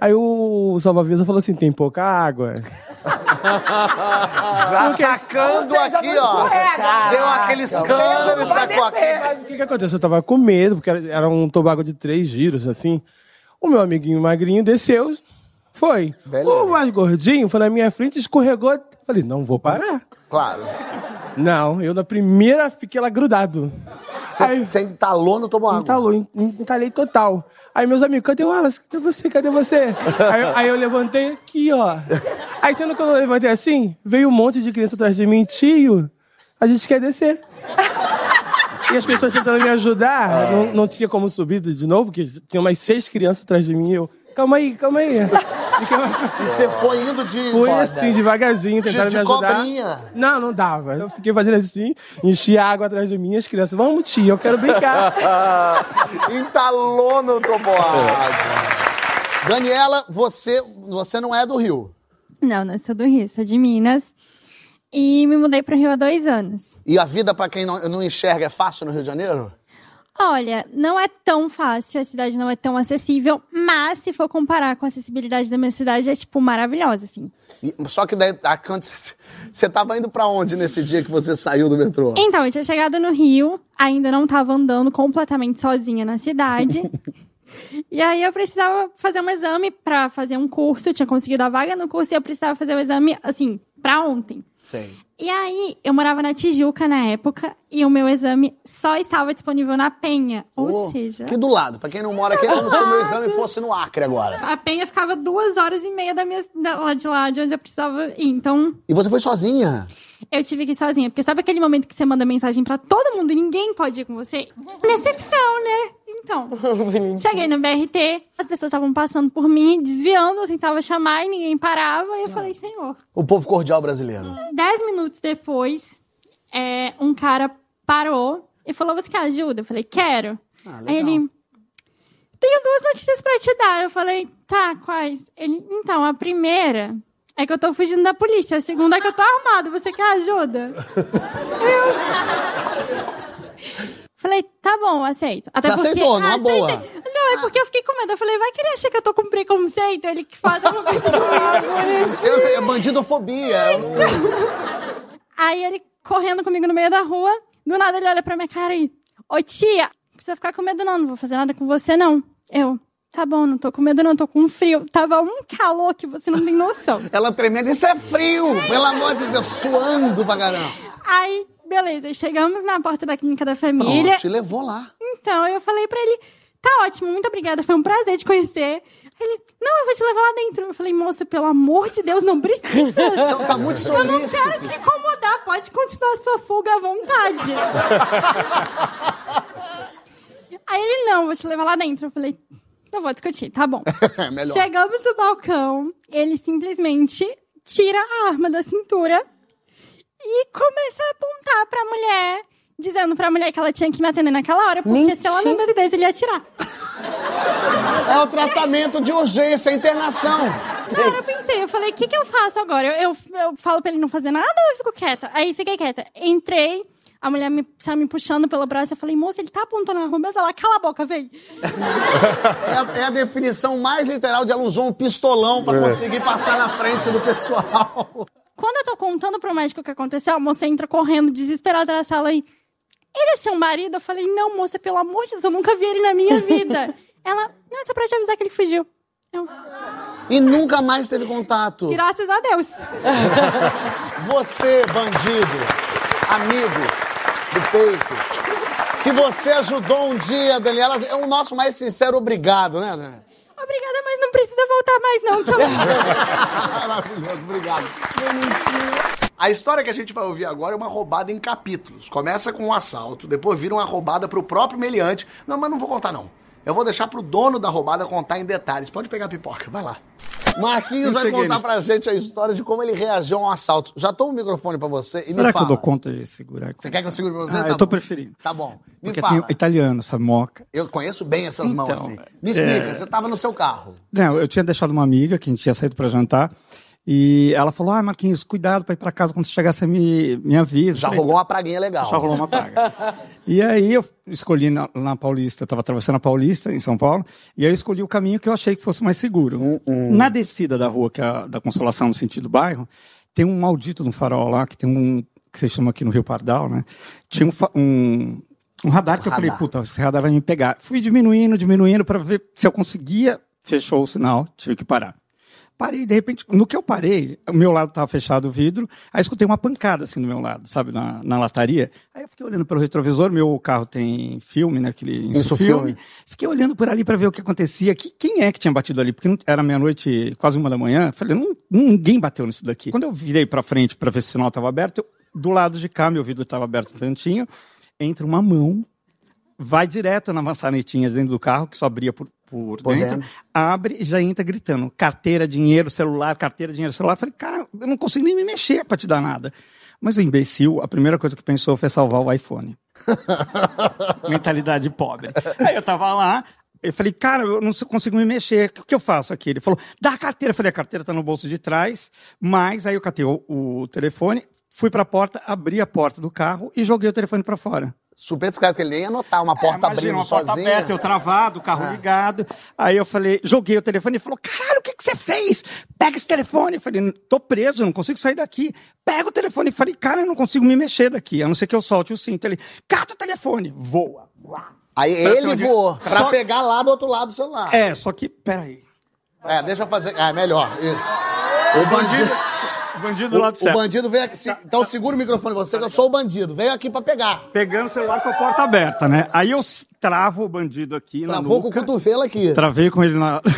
Aí o salva-vidas falou assim: tem pouca água. Já sacando aqui, ó. Deu aquele escândalo e sacou aqui. Mas o que, que aconteceu? Eu tava com medo, porque era- um tobago de três giros, assim. O meu amiguinho magrinho desceu, foi. O mais gordinho foi na minha frente, escorregou. Falei, não vou parar. Claro. Não, eu na primeira fiquei lá grudado. Você, entalou no toboágua? Entalou, en- entalei total. Aí meus amigos, cadê o Wallace? Cadê você? Cadê você? aí, aí eu levantei aqui, ó. Aí sendo que eu levantei assim, veio um monte de criança atrás de mim, tio, a gente quer descer. E as pessoas tentando me ajudar, não, não tinha como subir de novo, porque tinha umas seis crianças atrás de mim e eu, calma aí, calma aí. E você foi indo de. Fui Foda. assim, devagarzinho, De- tentaram de me ajudar. cobrinha. Não, não dava. Eu fiquei fazendo assim, enchi água atrás de mim, as crianças, vamos tia, eu quero brincar. Entalou no toboágua. Daniela, você, você não é do Rio. Não, não sou do Rio, sou de Minas. E me mudei para o Rio há dois anos. E a vida, pra quem não, não enxerga, é fácil no Rio de Janeiro? Olha, não é tão fácil, a cidade não é tão acessível, mas se for comparar com a acessibilidade da minha cidade, é, tipo, maravilhosa, assim. E- só que daí, ah, quando você você tava indo pra onde nesse dia que você saiu do metrô? Então, eu tinha chegado no Rio, ainda não tava andando completamente sozinha na cidade. e aí eu precisava fazer um exame pra fazer um curso, eu tinha conseguido a vaga no curso e eu precisava fazer o exame, assim, pra ontem. Sei. E aí, eu morava na Tijuca na época e o meu exame só estava disponível na Penha. Ou Oh, seja, Aqui do lado. Pra quem não mora aqui, é como se o meu exame fosse no Acre agora. a Penha ficava duas horas e meia da minha, da, lá de lá, de onde eu precisava ir. Então, E você foi sozinha? eu tive que ir sozinha. Porque sabe aquele momento que você manda mensagem pra todo mundo e ninguém pode ir com você? Decepção, né? Então, cheguei no BRT, as pessoas estavam passando por mim, desviando, eu tentava chamar e ninguém parava. E eu falei, senhor. O povo cordial brasileiro. Dez minutos depois, é, um cara parou e falou: Você quer ajuda? Eu falei: Quero. Aí ele. Tenho duas notícias pra te dar. Eu falei: Tá, quais? Ele: Então, a primeira é que eu tô fugindo da polícia. A segunda é que eu tô armado. Você quer ajuda? Eu. Bom, aceito. Você aceitou, numa boa. aceitei. Não, é porque eu fiquei com medo. Eu falei, vai que ele acha que eu tô com preconceito, ele que faz alguma coisa Eu- É bandidofobia. eu não- Aí ele correndo comigo no meio da rua, do nada ele olha pra minha cara e, ô tia, não precisa ficar com medo não, não vou fazer nada com você não. Eu, tá bom, não tô com medo não, tô com frio. Tava um calor que você não tem noção. Ela tremendo, isso é frio, pelo amor de Deus, suando pra caramba. Aí, beleza, chegamos na porta da clínica da família. Pronto, te levou lá. Então, eu falei pra ele, tá ótimo, muito obrigada, foi um prazer te conhecer. Ele, não, eu vou te levar lá dentro. Eu falei, moço, pelo amor de Deus, não precisa. Então, tá muito Eu não solícito. quero te incomodar, pode continuar a sua fuga à vontade. Aí ele, não, vou te levar lá dentro. Eu falei, não vou discutir, tá bom. Melhor. Chegamos no balcão, ele simplesmente tira a arma da cintura e começa a apontar pra mulher, dizendo pra mulher que ela tinha que me atender naquela hora, porque se ela não me atendesse, ele ia atirar. É o tratamento de urgência, internação. Na hora eu pensei, eu falei, o que, que eu faço agora? Eu, eu, eu falo pra ele não fazer nada ou eu fico quieta? Aí fiquei quieta. Entrei, a mulher me, saiu me puxando pelo braço. Eu falei, moça, ele tá apontando a arma, mas ela, cala a boca, vem. É a, é a definição mais literal de ela usou um pistolão pra É. conseguir passar na frente do pessoal. Quando eu tô contando pro médico o que aconteceu, a moça entra correndo, desesperada na sala e. Ele é seu marido? Eu falei, não, moça, pelo amor de Deus, eu nunca vi ele na minha vida. Ela, não, é só pra te avisar que ele fugiu. Eu, E nunca mais teve contato. graças a Deus. Você, bandido, amigo do peito. Se você ajudou um dia, Daniela, é o nosso mais sincero obrigado, né? Daniela? Obrigada, mas não precisa voltar mais, não, tá? Maravilhoso, obrigado. A história que a gente vai ouvir agora é uma roubada em capítulos. Começa com um assalto, depois vira uma roubada pro próprio meliante. Não, mas não vou contar, não. Eu vou deixar pro dono da roubada contar em detalhes. Pode pegar a pipoca, vai lá. Marquinhos vai contar nisso. pra gente a história de como ele reagiu a um assalto. Já toma o microfone pra você e Será me que fala. eu dou conta de segurar? Você quer que eu segure pra você? Ah, Tá eu tô bom. preferindo. Tá bom. Me Porque fala. tem italiano, sabe, moca. Eu conheço bem essas mãos Então, assim. Me explica, é- você tava no seu carro. Não, eu tinha deixado uma amiga que a gente tinha saído para jantar. E ela falou: Ah, Marquinhos, cuidado para ir para casa quando você chegar, você me, me avisa. Já Falei, rolou uma praguinha legal. Já rolou uma praga. E aí eu escolhi na, na Paulista, eu estava atravessando a Paulista, em São Paulo, e aí eu escolhi o caminho que eu achei que fosse mais seguro. Na descida da rua, que é a da Consolação, no sentido do bairro, tem um maldito de um farol lá, que tem um, que vocês chamam aqui no Rio Pardal, né? Tinha um, um, um radar que eu falei, puta, esse radar vai me pegar. Fui diminuindo, diminuindo, para ver se eu conseguia, fechou o sinal, tive que parar. Parei, de repente, no que eu parei, o meu lado estava fechado o vidro, aí escutei uma pancada assim do meu lado, sabe, na, na lataria. Aí eu fiquei olhando pelo retrovisor, meu carro tem filme, né, aquele Isso, filme. filme. Fiquei olhando por ali para ver o que acontecia, que, quem é que tinha batido ali, porque não- era meia-noite, quase uma da manhã. Falei, não, ninguém bateu nisso daqui. Quando eu virei para frente para ver se o sinal estava aberto, eu- do lado de cá, meu vidro estava aberto um tantinho, entra uma mão, vai direto na maçanetinha dentro do carro, que só abria por, por, Por dentro, dentro. abre e já entra gritando: carteira, dinheiro, celular, carteira, dinheiro, celular. Falei, cara, eu não consigo nem me mexer para te dar nada. Mas o imbecil, a primeira coisa que pensou foi salvar o iPhone. Mentalidade pobre. Aí eu tava lá, Eu falei, cara, eu não consigo me mexer. O que eu faço aqui? Ele falou, dá a carteira. Eu falei, a carteira tá no bolso de trás, mas aí eu catei o, o telefone, fui pra porta, abri a porta do carro e joguei o telefone pra fora. Super que ele nem ia notar uma porta Imagina, abrindo uma porta sozinha. aberta, eu travado, o carro Ah. ligado. Aí eu falei, joguei o telefone e falou: caralho, o que, que você fez? Pega esse telefone. Eu falei, tô preso, não consigo sair daqui. Pega o telefone. Eu falei, cara, eu não consigo me mexer daqui, a não ser que eu solte o cinto. Ele, cata o telefone, voa. Aí Pra ele de- voou pra Só- pegar lá do outro lado do celular. É, só que, peraí. É, deixa eu fazer. É, melhor, isso. O bandido. O bandido do O, lado o certo. bandido veio aqui. se- Então segura o microfone você, que eu sou o bandido. Veio aqui pra pegar. Pegando o celular com a porta aberta, né? Aí eu travo o bandido aqui na Travou com o nuca. cotovelo aqui. Travei com ele na.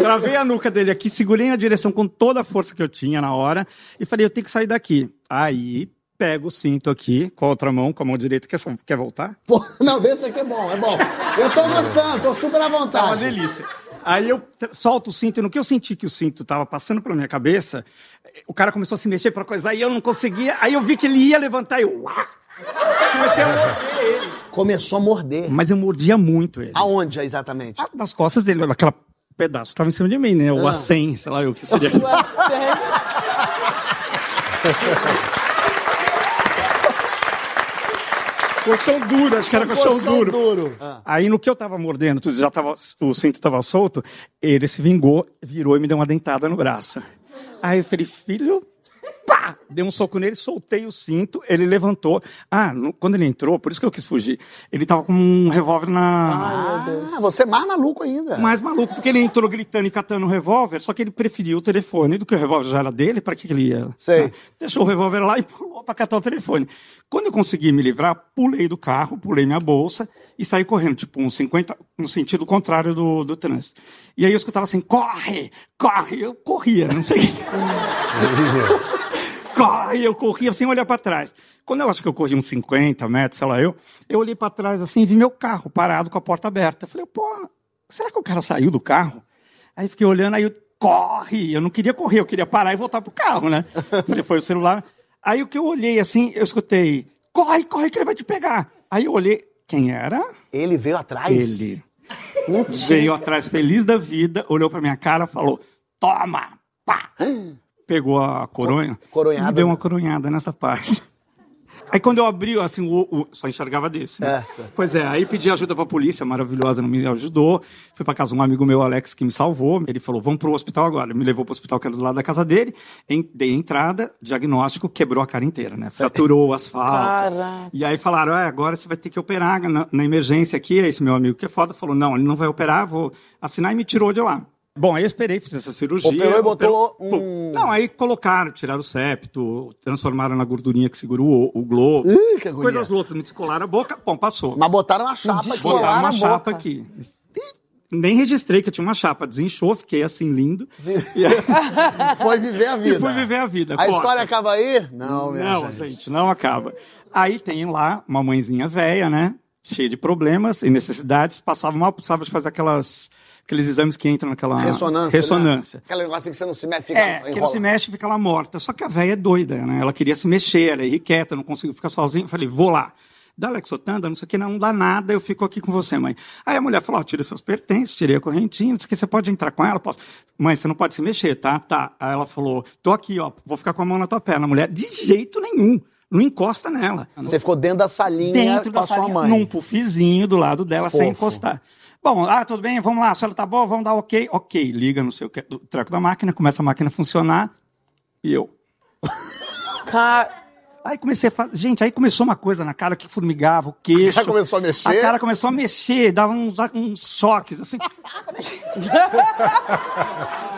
Travei a nuca dele aqui, segurei na direção com toda a força que eu tinha na hora e falei, eu tenho que sair daqui. Aí pego o cinto aqui com a outra mão, com a mão direita. Quer, quer voltar? Pô, não, deixa que é bom, é bom. Eu tô gostando, tô super à vontade. Tá uma delícia. Aí eu solto o cinto e no que eu senti que o cinto tava passando pela minha cabeça, o cara começou a se mexer para coisa, aí eu não conseguia, aí eu vi que ele ia levantar e eu uá, comecei a morder ele. Começou a morder. Mas eu mordia muito ele. Aonde exatamente? Nas costas dele, aquela pedaço tava em cima de mim, né? O Ah. acém, sei lá eu o que seria. Colchão duro, acho que era Um colchão, colchão duro. duro. Ah. Aí no que eu tava mordendo, tudo já tava, o cinto tava solto, ele se vingou, virou e me deu uma dentada no braço. Aí eu falei, filho, pá! Dei um soco nele, soltei o cinto, ele levantou. Ah, no- quando ele entrou, por isso que eu quis fugir, ele tava com um revólver na. Ah, você é mais maluco ainda. Mais maluco, porque ele entrou gritando e catando o revólver, só que ele preferiu o telefone do que o revólver já era dele, pra que ele ia? Sei. né? Deixou o revólver lá e pulou pra catar o telefone. Quando eu consegui me livrar, pulei do carro, pulei minha bolsa e saí correndo, tipo, uns 50, no sentido contrário do, do trânsito. E aí eu escutava assim, corre, corre, eu corria, não sei o que. corre, eu corria sem olhar para trás. Quando eu acho que eu corri uns 50 metros, sei lá eu, eu olhei para trás assim e vi meu carro parado com a porta aberta. Eu falei, pô, será que o cara saiu do carro? Aí fiquei olhando, aí eu, corre! Eu não queria correr, eu queria parar e voltar pro carro, né? Falei, foi o celular. Aí o que eu olhei assim, eu escutei, corre, corre que ele vai te pegar. Aí eu olhei, quem era? Ele veio atrás? Ele. Veio atrás, feliz da vida, olhou pra minha cara falou, toma! Pá! Pegou a coronha. coronhada, Me deu né? uma coronhada nessa parte. Aí quando eu abri, assim, o, o- só enxergava desse. Né? Pois é, aí pedi ajuda pra polícia, maravilhosa, não me ajudou. Fui pra casa de um amigo meu, Alex, que me salvou. Ele falou, vamos pro hospital agora. Ele me levou pro hospital que era do lado da casa dele. Em- dei entrada, diagnóstico, quebrou a cara inteira, né? Fraturou o asfalto. Caraca. E aí falaram, é, agora você vai ter que operar na, na emergência aqui. Esse meu amigo que é foda falou, não, ele não vai operar, vou assinar e me tirou de lá. Bom, aí eu esperei, fiz essa cirurgia. Operou e botou operou- um- Não, aí colocaram, tiraram o septo, transformaram na gordurinha que segura o, o globo. Ih, que agonia. Coisas loucas, me descolaram a boca, bom, passou. Mas botaram uma chapa aqui. Botaram uma chapa boca. aqui. E Nem registrei que eu tinha uma chapa, desinchou, fiquei assim lindo. Foi viver a vida. E fui viver a vida. A corta. história acaba aí? Não, minha Não, gente. gente, não acaba. Aí tem lá uma mãezinha velha, né? Cheia de problemas e necessidades. Passava mal, precisava de fazer aquelas, aqueles exames que entram naquela Ressonância. ressonância. Né? Aquele negócio que você não se mexe, fica É, que enrola. se mexe fica lá morta. Só que a velha é doida, né? Ela queria se mexer, ela é irrequieta, não conseguiu ficar sozinha. Eu falei, vou lá. Dá Lexotanda, não sei o que, não dá nada, eu fico aqui com você, mãe. Aí a mulher falou, ó, tira seus pertences, tirei a correntinha, disse que você pode entrar com ela, posso. Mãe, você não pode se mexer, tá? Tá. Aí ela falou, tô aqui, ó, vou ficar com a mão na tua perna. A mulher, de jeito nenhum, não encosta nela. Você ficou dentro da salinha Dentro com da a sua salinha, mãe. num pufizinho do lado dela, sem Fofo. encostar. Bom, ah, tudo bem, vamos lá, a senhora tá boa, vamos dar ok. Ok, liga no seu do treco da máquina, começa a máquina a funcionar, e eu... Aí comecei a fazer. Gente, aí começou uma coisa na cara que formigava o queixo. A cara começou a mexer? A cara começou a mexer, dava uns, uns choques, assim.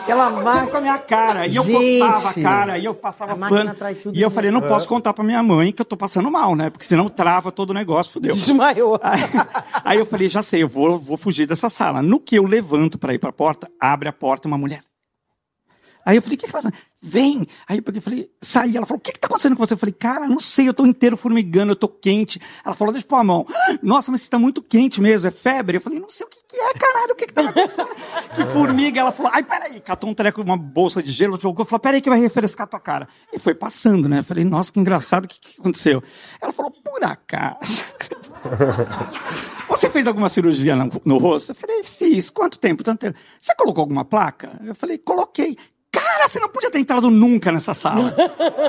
Aquela máquina com a minha cara. E eu Gente. coçava a cara, e eu passava A máquina pano. E eu falei, não posso contar pra minha mãe que eu tô passando mal, né? Porque senão trava todo o negócio, fudeu. Desmaiou. Aí, aí eu falei, já sei, eu vou, vou fugir dessa sala. No que eu levanto pra ir pra porta, abre a porta uma mulher. Aí eu falei, o que que ela tá? Vem! Aí eu falei, saí. Ela falou, o que que tá acontecendo com você? Eu falei, cara, não sei, eu tô inteiro formigando, eu tô quente. Ela falou, deixa eu pôr a mão. Nossa, mas você tá muito quente mesmo, é febre? Eu falei, não sei o que que é, caralho, o que que tá acontecendo? que formiga. Ela falou, ai, peraí. Catou um treco, uma bolsa de gelo, jogou, falou, peraí que vai refrescar a tua cara. E foi passando, né? Eu falei, nossa, que engraçado, o que que aconteceu? Ela falou, por acaso... Você fez alguma cirurgia no, no rosto? Eu falei, fiz. Quanto tempo? Tanto tempo. Você colocou alguma placa? Eu falei, coloquei. Cara, você não podia ter entrado nunca nessa sala.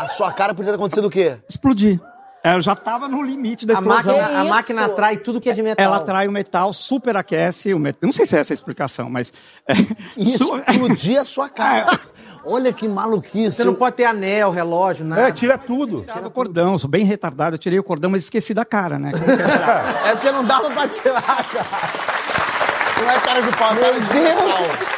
A sua cara podia ter acontecido o quê? Explodir. Eu já estava no limite da A explosão. máquina, a máquina atrai tudo que é de metal. Ela atrai o metal, superaquece o metal. Não sei se é essa a explicação, mas. é, Isso su- explodir a sua cara. Olha que maluquice. Você não pode ter anel, relógio, nada. É, tira tudo. Tirado o cordão, sou bem retardado. Eu tirei o cordão, mas esqueci da cara, né? É? É porque não dava pra tirar, cara. Não é cara de pau, é cara de metal.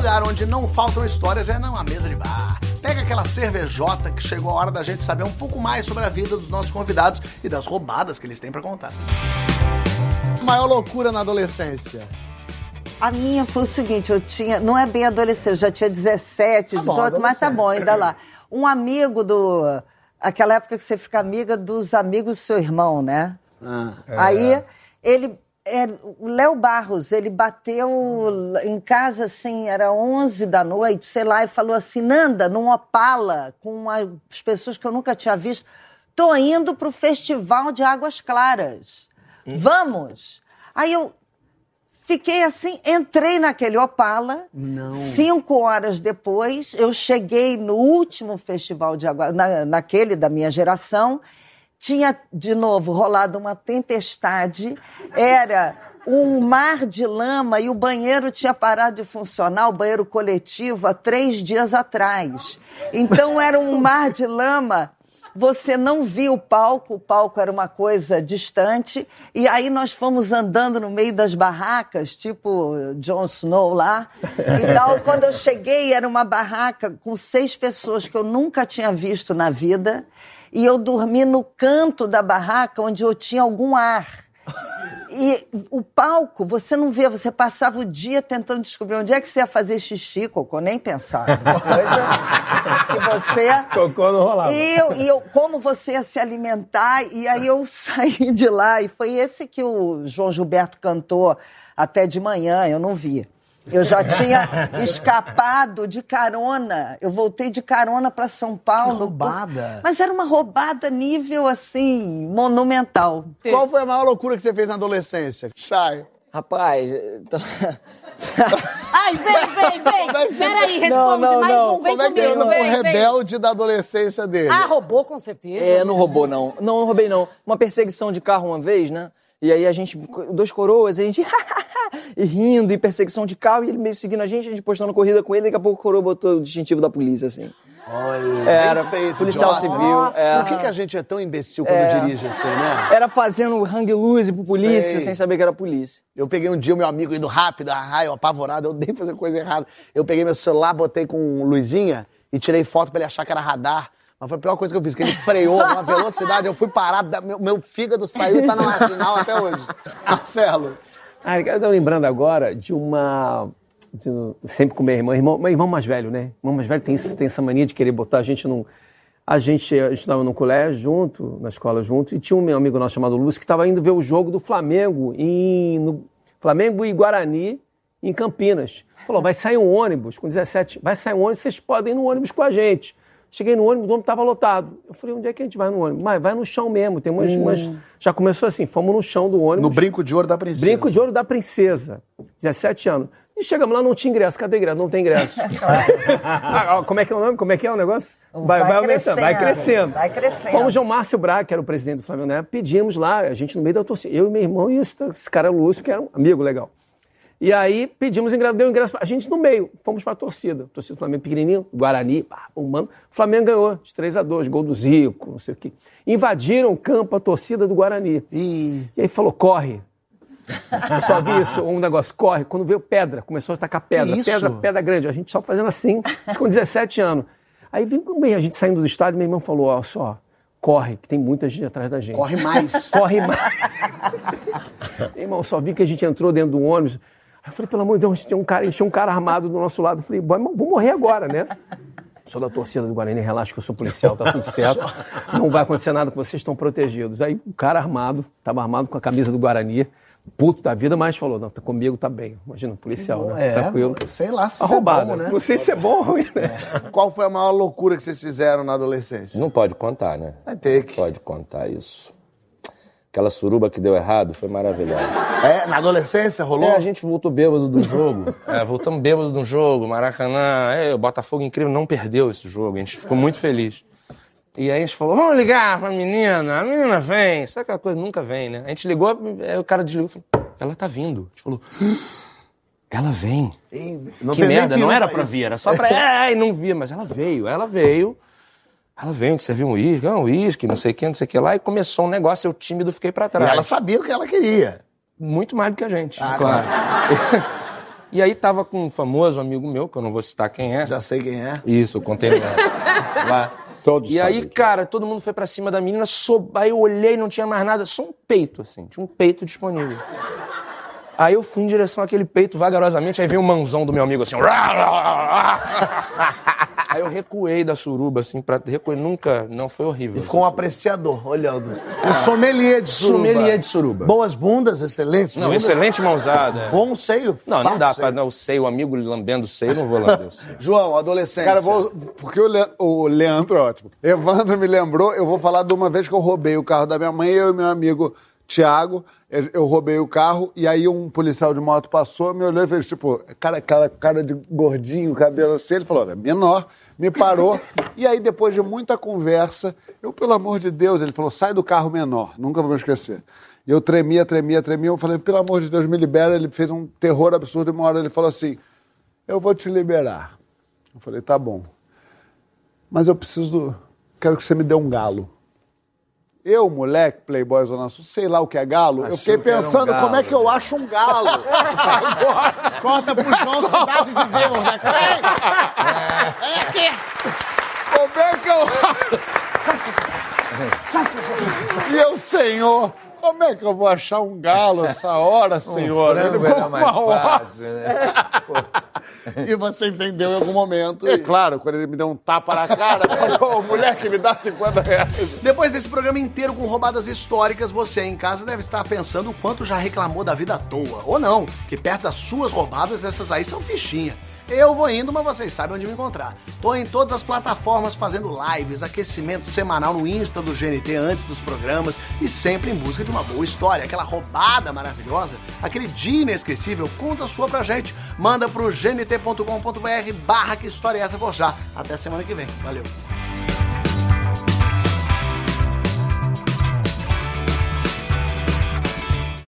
Lugar onde não faltam histórias é numa mesa de bar. Pega aquela cervejota que chegou a hora da gente saber um pouco mais sobre a vida dos nossos convidados e das roubadas que eles têm pra contar. Maior loucura na adolescência. A minha foi o seguinte, eu tinha, não é bem adolescente, eu já tinha 17, Tá bom, 18, mas tá bom, ainda lá. Um amigo do, aquela época que você fica amiga dos amigos do seu irmão, né? Aí ele, é, o Léo Barros, ele bateu em casa assim, era 11 da noite, sei lá, e falou assim, Nanda, num Opala, com uma- as pessoas que eu nunca tinha visto, tô indo pro Festival de Águas Claras. Vamos! Aí eu fiquei assim, entrei naquele Opala. Não. Cinco horas depois, eu cheguei no último festival de água, na, naquele da minha geração. Tinha, de novo, rolado uma tempestade. Era um mar de lama e o banheiro tinha parado de funcionar, o banheiro coletivo, há três dias atrás. Então, era um mar de lama. Você não via o palco, o palco era uma coisa distante, e aí nós fomos andando no meio das barracas, tipo Jon Snow lá. Então, quando eu cheguei, era uma barraca com seis pessoas que eu nunca tinha visto na vida, e eu dormi no canto da barraca onde eu tinha algum ar. E o palco, você não vê, você passava o dia tentando descobrir onde é que você ia fazer xixi, cocô, nem pensar. Coisa que você. Cocô não rolava. E eu, e eu, como você ia se alimentar, e aí eu saí de lá, e foi esse que o João Gilberto cantou até de manhã, eu não vi. Eu já tinha escapado de carona. Eu voltei de carona para São Paulo. roubada. Mas era uma roubada nível assim, monumental. Qual foi a maior loucura que você fez na adolescência? Chay. Rapaz, Ai, vem, vem, vem. Peraí, responde mais um, vem Como é que comigo, anda vem, o vem. rebelde da adolescência dele? Ah, roubou com certeza. É, não roubou, não. Não, não roubei, não. Uma perseguição de carro uma vez, né? E aí a gente, dois coroas, a gente e rindo, e perseguição de carro, e ele meio seguindo a gente, a gente postando corrida com ele, daqui a pouco o coroa botou o distintivo da polícia, assim. Olha, Era bem feito, policial civil. Nossa, é. Por que, que a gente é tão imbecil quando É. dirige assim, né? Era fazendo hang loose pro polícia, Sei. sem saber que era polícia. Eu peguei um dia o meu amigo indo rápido, ah, raio, apavorado, eu odeio fazer coisa errada. Eu peguei meu celular, botei com luzinha e tirei foto pra ele achar que era radar. Mas foi a pior coisa que eu fiz, que ele freou numa velocidade, eu fui parar, da- meu, meu fígado saiu e tá na marginal até hoje. Marcelo. Ah, eu tô lembrando agora de uma. de sempre com meu irmão, irmão, meu irmão mais velho, né? Irmão mais velho tem, tem essa mania de querer botar a gente num. A gente estudava no colégio junto, na escola junto, e tinha um meu amigo nosso chamado Lúcio que estava indo ver o jogo do Flamengo em. no- Flamengo e Guarani, em Campinas. Falou: vai sair um ônibus com 17. Vai sair um ônibus, vocês podem ir no ônibus com a gente. Cheguei no ônibus, o ônibus estava lotado. Eu falei, onde é que a gente vai no ônibus? Mas vai no chão mesmo, tem umas, Hum. umas- Já começou assim, fomos no chão do ônibus. No brinco de ouro da princesa. Brinco de ouro da princesa. 17 anos. E chegamos lá, não tinha ingresso. Cadê ingresso? Não tem ingresso. Ah, como é que é o nome? Como é que é o negócio? Vai aumentando, vai crescendo, crescendo. vai crescendo. Fomos João Márcio Braga, que era o presidente do Flamengo na época, pedimos lá, a gente no meio da torcida. Eu e meu irmão e esse, esse cara Lúcio, que era um amigo legal. E aí pedimos ingresso, deu ingresso. A gente no meio, fomos pra torcida. Torcida do Flamengo pequenininho, Guarani, pá, humano. O Flamengo ganhou de 3 a 2 gol do Zico, não sei o quê. Invadiram o campo a torcida do Guarani. E aí falou: corre. Eu só vi isso, um negócio, corre. Quando veio pedra, começou a tacar pedra. Pedra, pedra grande. A gente só fazendo assim, isso com 17 anos. Aí viu bem, a gente saindo do estádio, meu irmão falou: ó, só, corre, que tem muita gente atrás da gente. Corre mais. Corre mais. Meu irmão, só vi que a gente entrou dentro do ônibus. Aí eu falei, pelo amor de Deus, tinha um cara, tinha um cara armado do nosso lado. Eu falei, vai, vou morrer agora, né? Sou da torcida do Guarani, relaxa que eu sou policial, tá tudo certo. Não vai acontecer nada com vocês, estão protegidos. Aí o cara armado, estava armado com a camisa do Guarani, puto da vida, mas falou, não, tá comigo tá bem. Imagina, um policial, né? É, Tranquilo. sei lá se A isso é bom, né? Não sei se é bom ou ruim, né? Qual foi a maior loucura que vocês fizeram na adolescência? Não pode contar, né? Vai ter que. Pode contar isso. Aquela suruba que deu errado foi maravilhosa. É, na adolescência rolou? É, a gente voltou bêbado do jogo. É, voltamos bêbado do jogo, Maracanã. É, o Botafogo incrível não perdeu esse jogo. A gente ficou muito feliz. E aí a gente falou, vamos ligar pra menina. A menina vem. Sabe aquela coisa? Nunca vem, né? A gente ligou, aí o cara desligou e falou, ela tá vindo. A gente falou, ela vem. Não que merda, não era pra vir, era só pra... É, não via, mas ela veio, ela veio. Ela veio, te serviu um uísque, um uísque, não sei o que, não sei o que lá, e começou um negócio, eu tímido fiquei pra E trás. ela sabia o que ela queria. Muito mais do que a gente. Ah, claro. E aí tava com um famoso amigo meu, que eu não vou citar quem é. Já sei quem é. Isso, eu contei lá. lá. Todos E aí, sabem cara, todo mundo foi pra cima da menina, sou... aí eu olhei, não tinha mais nada, só um peito, assim, tinha um peito disponível. Aí eu fui em direção àquele peito vagarosamente, aí veio o manzão do meu amigo assim. Aí eu recuei da suruba, assim, pra. Recuei, nunca. Não, foi horrível. E ficou um apreciador olhando. Um sommelier de suruba. Sommelier de suruba. Boas bundas, excelentes Não, bundas. excelente mãozada. Bom seio. Não, não dá Fácil. pra. Não, o seio, o amigo lambendo o seio, não vou lamber o seio. João, adolescência. Cara, vou, porque o, Le- o Leandro é ótimo. Evandro me lembrou, eu vou falar de uma vez que eu roubei o carro da minha mãe, eu e meu amigo Tiago, eu, roubei o carro, e aí um policial de moto passou, me olhou e fez, tipo, cara, aquela cara de gordinho, cabelo assim, ele falou, é menor, me parou, e aí depois de muita conversa, eu, pelo amor de Deus, ele falou, sai do carro menor, nunca vou me esquecer. E eu tremia, tremia, tremia, eu falei, pelo amor de Deus, me libera, ele fez um terror absurdo, e uma hora ele falou assim, eu vou te liberar. Eu falei, tá bom. Mas eu preciso. Quero que você me dê um galo. Eu, moleque, Playboy Zona Sul, sei lá o que é galo. eu fiquei Achou que era um pensando galo, como é que eu acho um galo. Agora. Corta pro João Cidade de Deus, né? Como é que eu. e eu, senhor, como é que eu vou achar um galo essa hora, senhor? frango ficou era mais fácil, né? E você entendeu em algum momento. É claro, quando ele me deu um tapa na cara, falou, moleque, me dá 50 reais. Depois desse programa inteiro com roubadas históricas, você aí em casa deve estar pensando o quanto já reclamou da vida à toa. Ou não, que perto das suas roubadas, essas aí são fichinha. Eu vou indo, mas vocês sabem onde me encontrar. Tô em todas as plataformas fazendo lives, aquecimento semanal no Insta do GNT antes dos programas e sempre em busca de uma boa história, aquela roubada maravilhosa, aquele dia inesquecível. Conta sua pra gente. Manda pro gnt.com.br barra que história é essa por já. Até semana que vem. Valeu.